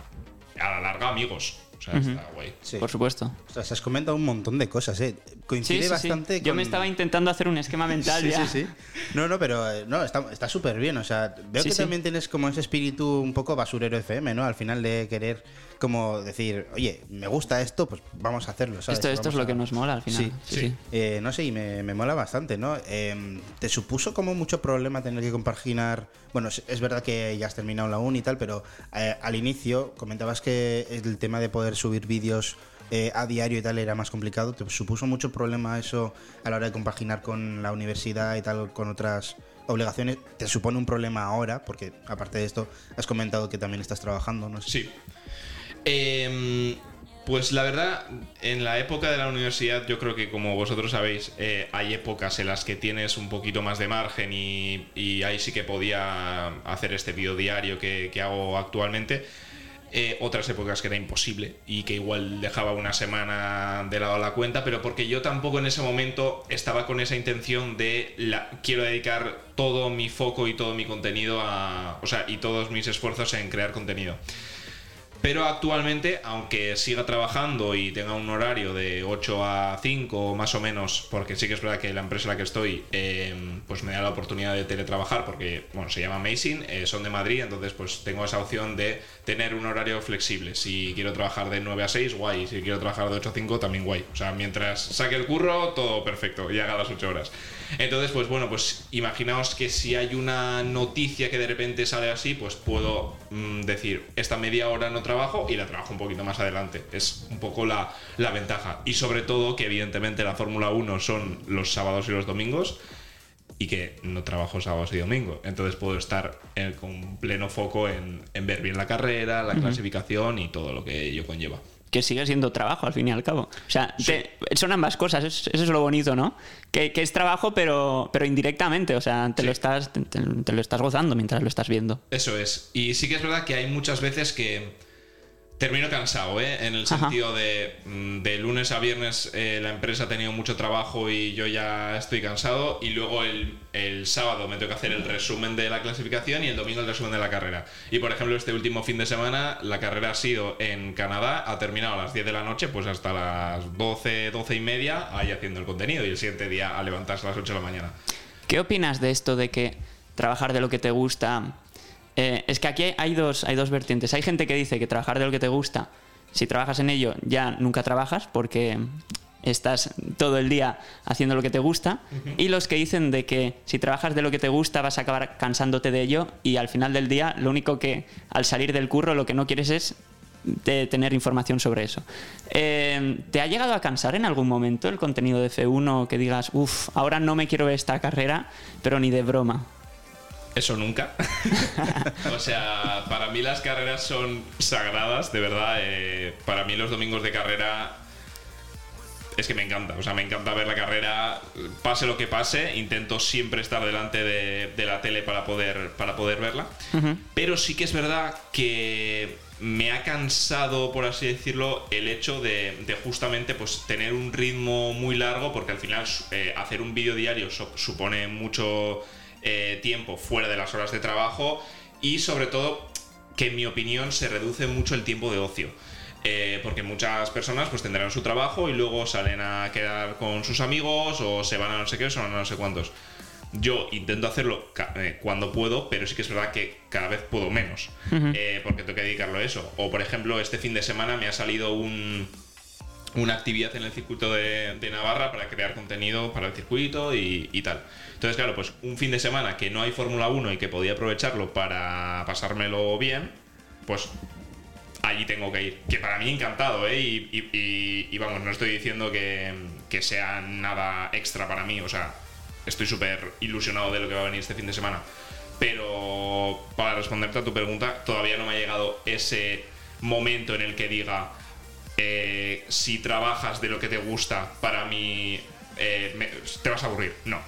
S4: a la larga amigos. O sea, está guay.
S1: Sí.
S3: Por supuesto.
S1: Ostras, has comentado un montón de cosas, ¿eh? Coincide
S3: Sí, sí, sí.
S1: bastante
S3: Yo
S1: con-
S3: me estaba intentando hacer un esquema mental
S1: Sí,
S3: ya.
S1: sí, sí. No, no, pero eh, no, está está súper bien. O sea, veo
S3: Sí,
S1: que
S3: sí.
S1: también tienes como ese espíritu un poco basurero FM, ¿no? Al final de querer como decir, oye, me gusta esto, pues vamos a hacerlo, ¿sabes?
S3: Esto, esto es lo que nos mola al final.
S1: Sí,
S3: Sí.
S1: Eh, no sé, y me, me mola bastante, ¿no? Eh, ¿Te supuso como mucho problema tener que compaginar? Bueno, es, es verdad que ya has terminado la uni y tal, pero eh, al inicio comentabas que el tema de poder subir vídeos eh, a diario y tal era más complicado. ¿Te supuso mucho problema eso a la hora de compaginar con la universidad y tal, con otras obligaciones? ¿Te supone un problema ahora? Porque aparte de esto, has comentado que también estás trabajando, no.
S4: Sí. Em, pues la verdad, en la época de la universidad, yo creo que como vosotros sabéis, eh, hay épocas en las que tienes un poquito más de margen y, ahí sí que podía hacer este vídeo diario que, que hago actualmente. Eh, otras épocas que era imposible y que igual dejaba una semana de lado la cuenta, pero porque yo tampoco en ese momento estaba con esa intención de la, quiero dedicar todo mi foco y todo mi contenido a, o sea, y todos mis esfuerzos en crear contenido. Pero actualmente, aunque siga trabajando y tenga un horario de 8 a 5 más o menos, porque sí que es verdad que la empresa en la que estoy eh, pues me da la oportunidad de teletrabajar, porque bueno, se llama Amazing, eh, son de Madrid, entonces pues tengo esa opción de tener un horario flexible. Si quiero trabajar de 9 a 6, guay. Si quiero trabajar de 8 a 5, también guay. O sea, mientras saque el curro, todo perfecto y haga las 8 horas. Entonces, pues bueno, pues imaginaos que si hay una noticia que de repente sale así, pues puedo mm, decir, esta media hora no trabajo y la trabajo un poquito más adelante. Es un poco la, la ventaja. Y sobre todo que evidentemente la Fórmula 1 son los sábados y los domingos y que no trabajo sábados y domingos. Entonces puedo estar en- con pleno foco en, en ver bien la carrera, la clasificación y todo lo que ello conlleva.
S3: Que sigue siendo trabajo al fin y al cabo. O sea, te- son ambas cosas, es- eso es lo bonito, ¿no? Que, que es trabajo, pero, pero indirectamente. O sea, te,
S4: Sí.
S3: lo estás, te lo estás gozando mientras lo estás viendo.
S4: Eso es. Y sí que es verdad que hay muchas veces que termino cansado, ¿eh? En el
S3: Ajá.
S4: sentido de mm, de lunes a viernes eh, la empresa ha tenido mucho trabajo y yo ya estoy cansado y luego el, el sábado me tengo que hacer el resumen de la clasificación y el domingo el resumen de la carrera. Y por ejemplo este último fin de semana la carrera ha sido en Canadá, ha terminado a las 10 de la noche, pues hasta las 12, 12 y media ahí haciendo el contenido y el siguiente día a levantarse a las 8 de la mañana.
S3: ¿Qué opinas de esto de que trabajar de lo que te gusta? Eh, es que aquí hay- hay dos, hay dos vertientes. Hay gente que dice que trabajar de lo que te gusta, si trabajas en ello, ya nunca trabajas porque estás todo el día haciendo lo que te gusta. Y los que dicen de que si trabajas de lo que te gusta vas a acabar cansándote de ello y al final del día lo único que al salir del curro lo que no quieres es de tener información sobre eso. Eh, ¿Te ha llegado a cansar en algún momento el contenido de F1 que digas, uff, ahora no me quiero ver esta carrera, pero ni de broma?
S4: Eso nunca. o sea, para mí las carreras son sagradas, de verdad. eh, para mí los domingos de carrera es que me encanta. O sea, me encanta ver la carrera, pase lo que pase. Intento siempre estar delante de, de la tele para poder, para poder verla. Pero sí que es verdad que me ha cansado, por así decirlo, el hecho de, de justamente pues, tener un ritmo muy largo, porque al final eh, hacer un vídeo diario supone mucho eh, tiempo fuera de las horas de trabajo y sobre todo que en mi opinión se reduce mucho el tiempo de ocio. Eh, porque muchas personas pues tendrán su trabajo y luego salen a quedar con sus amigos o se van a no sé qué o se van a no sé cuántos. Yo intento hacerlo eh, cuando puedo, pero sí que es verdad que cada vez puedo menos. eh, porque tengo que dedicarlo a eso. O por ejemplo, este fin de semana me ha salido un, una actividad en el circuito de, Navarra para crear contenido para el circuito y, tal. Entonces, claro, pues un fin de semana que no hay Fórmula 1 y que podía aprovecharlo para pasármelo bien, pues allí tengo que ir. Que para mí encantado, ¿eh? Y vamos, no estoy diciendo que, que sea nada extra para mí, o sea, estoy súper ilusionado de lo que va a venir este fin de semana. Pero para responderte a tu pregunta, todavía no me ha llegado ese momento en el que diga, eh, si trabajas de lo que te gusta, para mí eh, me- te vas a aburrir. No.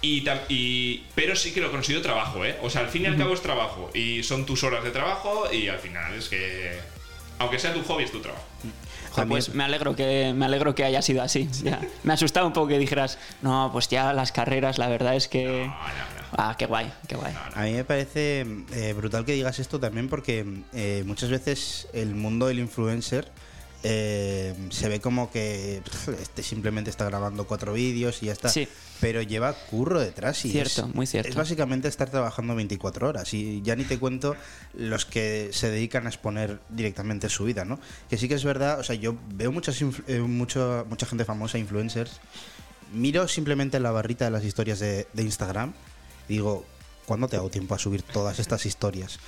S4: Y, pero sí que lo considero trabajo, ¿eh? O sea, al fin y al cabo es trabajo. Y son tus horas de trabajo y al final es que, aunque sea tu hobby, es tu trabajo.
S3: Pues me alegro que me alegro que haya sido así. Ya. Me ha asustado un poco que dijeras, no, pues ya las carreras, la verdad es que. Ah, qué guay, qué guay.
S1: A mí me parece eh, brutal que digas esto también porque eh, muchas veces el mundo del influencer eh, se ve como que este simplemente está grabando cuatro vídeos y ya está.
S3: Sí.
S1: Pero lleva curro detrás y
S3: Cierto,
S1: es,
S3: muy cierto.
S1: es básicamente estar trabajando 24 horas y ya ni te cuento los que se dedican a exponer directamente su vida, ¿no? Que sí que es verdad, o sea, yo veo muchas eh, mucho- mucha gente famosa, influencers, miro simplemente la barrita de las historias de, de Instagram y digo, ¿cuándo te hago tiempo a subir todas estas historias?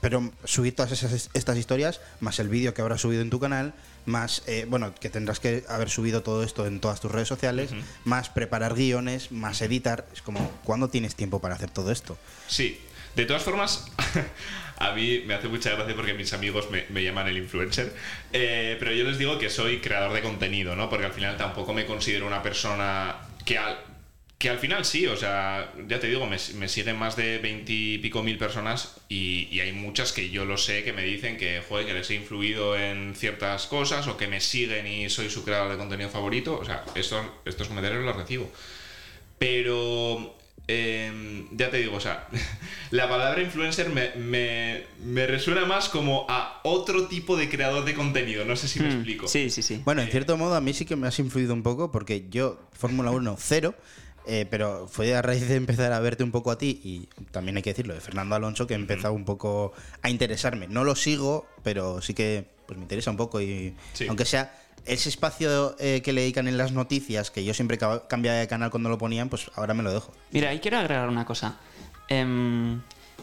S1: Pero subir todas esas, estas historias, más el vídeo que habrás subido en tu canal, más, eh, bueno, que tendrás que haber subido todo esto en todas tus redes sociales, más preparar guiones, más editar. Es como, ¿cuándo tienes tiempo para hacer todo esto?
S4: Sí. De todas formas, a mí me hace mucha gracia porque mis amigos me, me llaman el influencer, eh, pero yo les digo que soy creador de contenido, ¿no? Porque al final tampoco me considero una persona que al, que al final sí, o sea, ya te digo, me, me siguen más de veintipico mil personas y, y hay muchas que yo lo sé que me dicen que, joder, que les he influido en ciertas cosas o que me siguen y soy su creador de contenido favorito, o sea, estos, estos comentarios los recibo. Pero eh, ya te digo, o sea, la palabra influencer me, me- me resuena más como a otro tipo de creador de contenido. No sé si me
S3: Mm,
S4: explico.
S3: Sí, sí, sí.
S1: Bueno, en cierto modo a mí sí que me has influido un poco porque yo, Fórmula 1, cero. Eh, pero fue a raíz de empezar a verte un poco a ti y también hay que decirlo de Fernando Alonso que he empezado un poco a interesarme. No lo sigo, pero sí que pues me interesa un poco y
S4: Sí.
S1: aunque sea ese espacio eh, que le dedican en las noticias, que yo siempre ca- cambiaba de canal cuando lo ponían, pues ahora me lo dejo.
S3: Mira, ahí quiero agregar una cosa. Em,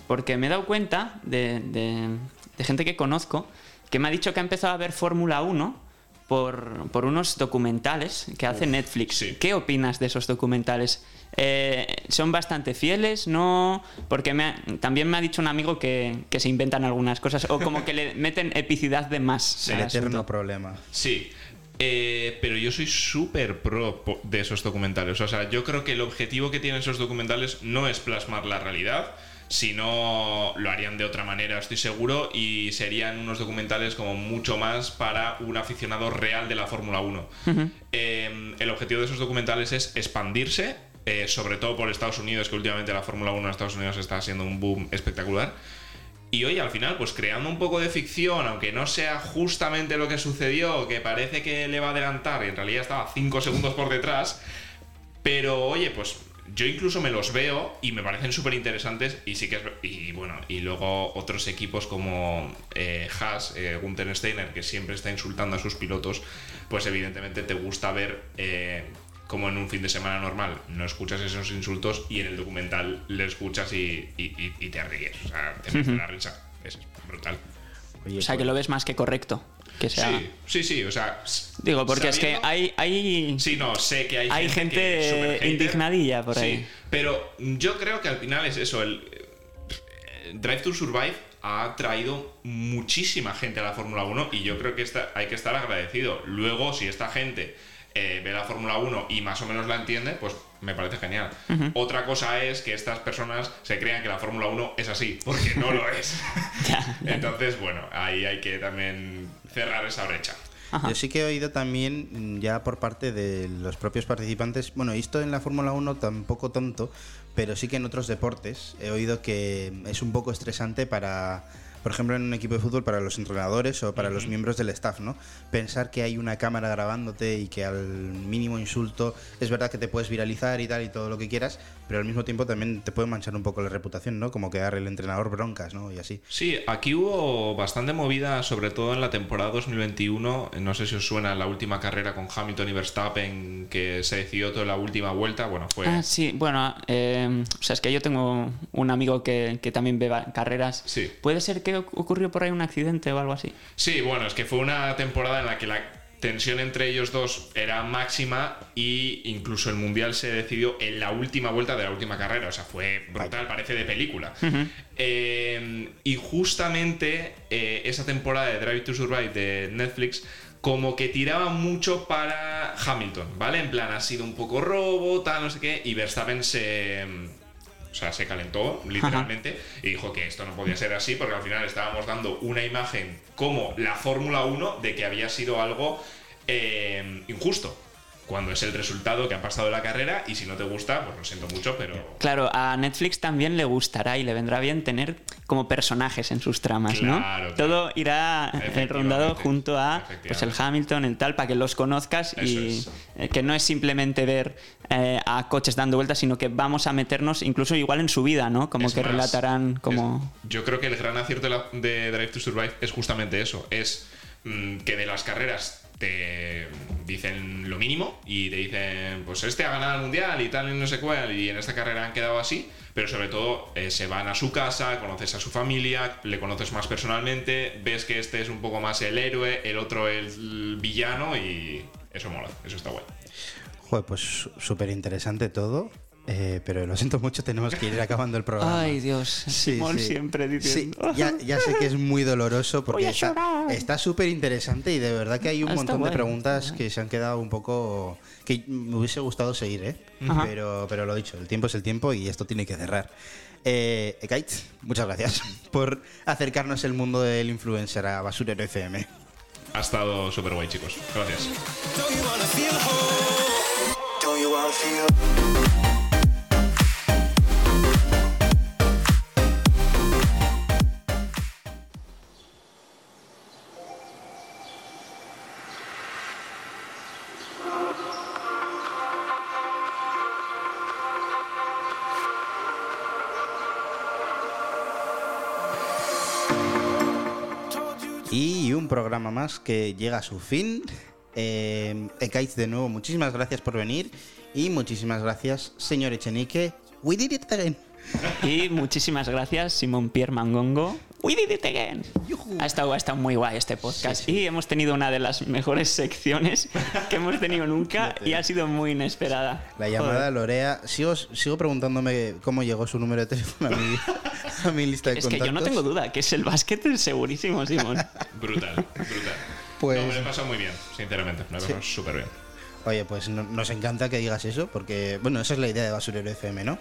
S3: porque me he dado cuenta de, de- de gente que conozco que me ha dicho que ha empezado a ver Fórmula 1 por, por unos documentales que hace Netflix.
S4: sí.
S3: ¿Qué opinas de esos documentales? Eh, ¿Son bastante fieles? ¿No? Porque me ha- también me ha dicho un amigo que, que se inventan algunas cosas o como que le meten epicidad de más.
S1: el
S3: al
S1: eterno
S3: asunto.
S1: problema.
S4: Sí. Eh, pero yo soy súper pro de esos documentales. O sea, yo creo que el objetivo que tienen esos documentales no es plasmar la realidad, sino lo harían de otra manera, estoy seguro, y serían unos documentales como mucho más para un aficionado real de la Fórmula 1. Eh, el objetivo de esos documentales es expandirse, eh, sobre todo por Estados Unidos, que últimamente la Fórmula 1 en Estados Unidos está siendo un boom espectacular. Y hoy al final, pues creando un poco de ficción, aunque no sea justamente lo que sucedió, que parece que le va a adelantar y en realidad estaba 5 segundos por detrás, pero oye, pues yo incluso me los veo y me parecen súper interesantes y sí que es... Y bueno, y luego otros equipos como eh, Haas, eh, Gunther Steiner, que siempre está insultando a sus pilotos, pues evidentemente te gusta ver... eh, como en un fin de semana normal no escuchas esos insultos y en el documental le escuchas y, y- y- y te ríes, o sea, te metes la risa. Es brutal.
S1: Oye,
S3: O sea, que lo ves más que correcto. Que sea...
S4: Sí, sí, sí, o sea...
S3: Digo, porque es que hay, hay
S4: Sí, no, sé que hay,
S3: Hay
S4: gente,
S3: gente indignadilla por ahí.
S4: Sí, pero yo creo que al final es eso. El eh, Drive to Survive ha traído muchísima gente a la Fórmula 1 y yo creo que hay que estar agradecido. Luego, si esta gente eh, ve la Fórmula 1 y más o menos la entiende, pues me parece genial. Otra cosa es que estas personas se crean que la Fórmula 1 es así, porque no lo es. Entonces, bueno, ahí hay que también cerrar esa brecha.
S1: Yo sí que he oído también, mm, ya por parte de los propios participantes, bueno, esto en la Fórmula 1 tampoco tanto, pero sí que en otros deportes he oído que es un poco estresante para, por ejemplo, en un equipo de fútbol, para los entrenadores o para los miembros del staff, ¿no? Pensar que hay una cámara grabándote y que al mínimo insulto es verdad que te puedes viralizar y tal y todo lo que quieras, pero al mismo tiempo también te puede manchar un poco la reputación, ¿no? Como quedar el entrenador broncas, ¿no? Y así.
S4: Sí, aquí hubo bastante movida, sobre todo en la temporada 2021. No sé si os suena la última carrera con Hamilton y Verstappen, que se decidió toda la última vuelta. Bueno, fue.
S3: Ah, sí, bueno, eh, o sea, es que yo tengo un amigo que, que también ve carreras.
S4: Sí.
S3: ¿Puede ser que oc- ocurrió por ahí un accidente o algo así?
S4: Sí, bueno, es que fue una temporada en la que la tensión entre ellos dos era máxima y incluso el mundial se decidió en la última vuelta de la última carrera. O sea, fue brutal, parece de película. Eh, y justamente eh, esa temporada de Drive to Survive de Netflix como que tiraba mucho para Hamilton, ¿vale? En plan, ha sido un poco robo, tal, no sé qué, y Verstappen se O sea, se calentó literalmente y dijo que esto no podía ser así porque al final estábamos dando una imagen como la Fórmula 1 de que había sido algo eh, injusto cuando es el resultado que ha pasado la carrera y si no te gusta, pues lo siento mucho, pero...
S3: Claro, a Netflix también le gustará y le vendrá bien tener como personajes en sus tramas, ¿no?
S4: Claro.
S3: Todo irá eh, rondado junto a pues, el. Hamilton, el tal, para que los conozcas y eh, que no es simplemente ver eh, a coches dando vueltas, sino que vamos a meternos incluso igual en su vida, ¿no? Como
S4: Es
S3: que
S4: más,
S3: relatarán como...
S4: es- yo creo que el gran acierto de, la- de Drive to Survive es justamente eso. Es mm, que de las carreras te dicen lo mínimo y te dicen, pues este ha ganado el mundial y tal y no sé cuál, y en esta carrera han quedado así, pero sobre todo eh, se van a su casa, conoces a su familia, le conoces más personalmente, ves que este es un poco más el héroe, el otro el villano y eso mola, eso está guay.
S1: Joder, pues súper interesante todo. Eh, pero lo siento mucho, tenemos que ir acabando el programa.
S3: Ay, Dios,
S1: Sí,
S3: Simón
S1: sí.
S3: siempre
S1: Sí,
S3: diciendo...
S1: ya, ya sé que es muy doloroso
S3: Voy
S1: porque
S3: a
S1: está súper interesante y de verdad que hay un
S3: Ah, está
S1: montón de preguntas que se han quedado un poco que me hubiese gustado seguir, ¿eh?
S3: Ajá.
S1: Pero, pero lo dicho, el tiempo es el tiempo y esto tiene que cerrar. Eh, Ekait, muchas gracias por acercarnos el mundo del influencer a Basurero FM.
S4: Ha estado súper guay, chicos. Gracias.
S1: Programa más que llega a su fin. Eh, Ekait, de nuevo, muchísimas gracias por venir y muchísimas gracias, señor Echenique. We did it again.
S3: Y muchísimas gracias, Simón Pierre Mangongo. We did it again. Ha estado, ha estado muy guay este podcast. Y hemos tenido una de las mejores secciones que hemos tenido nunca y ha sido muy inesperada.
S1: La llamada a Lorea. Sigo, sigo preguntándome cómo llegó su número de teléfono a mi, a mi lista de
S3: Es que
S1: contactos.
S3: yo no tengo duda, que es el básquet segurísimo, Simón.
S4: Brutal, brutal.
S1: Pues-
S4: No, me lo he pasado muy bien, sinceramente. Me lo he pasado súper bien.
S1: Oye, pues no- nos encanta que digas eso, porque, bueno, esa es la idea de Basurero FM, ¿no?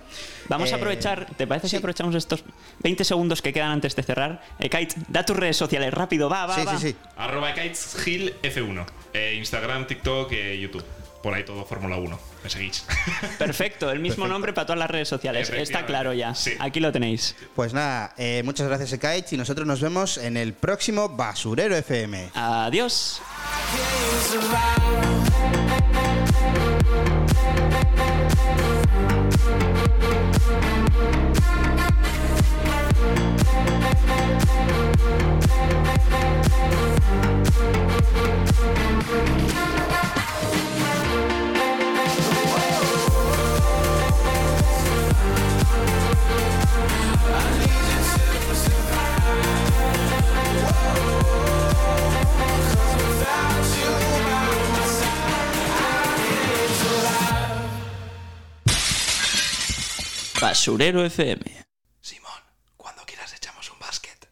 S3: Vamos a
S1: Eh,
S3: aprovechar, ¿te parece si aprovechamos estos 20 segundos que quedan antes de cerrar? Eh, Kite, da tus redes sociales, rápido, va, va,
S1: Sí,
S3: va.
S1: sí, sí.
S4: Arroba KitesGil F1. Eh, Instagram, TikTok, eh, YouTube. Por ahí todo Fórmula 1. Me seguís.
S3: Perfecto, el mismo nombre para todas las redes sociales. Está claro ya.
S4: sí.
S3: Aquí lo tenéis.
S1: Pues nada, eh, muchas gracias, Ekait, y nosotros nos vemos en el próximo Basurero FM.
S3: Adiós. Basurero FM.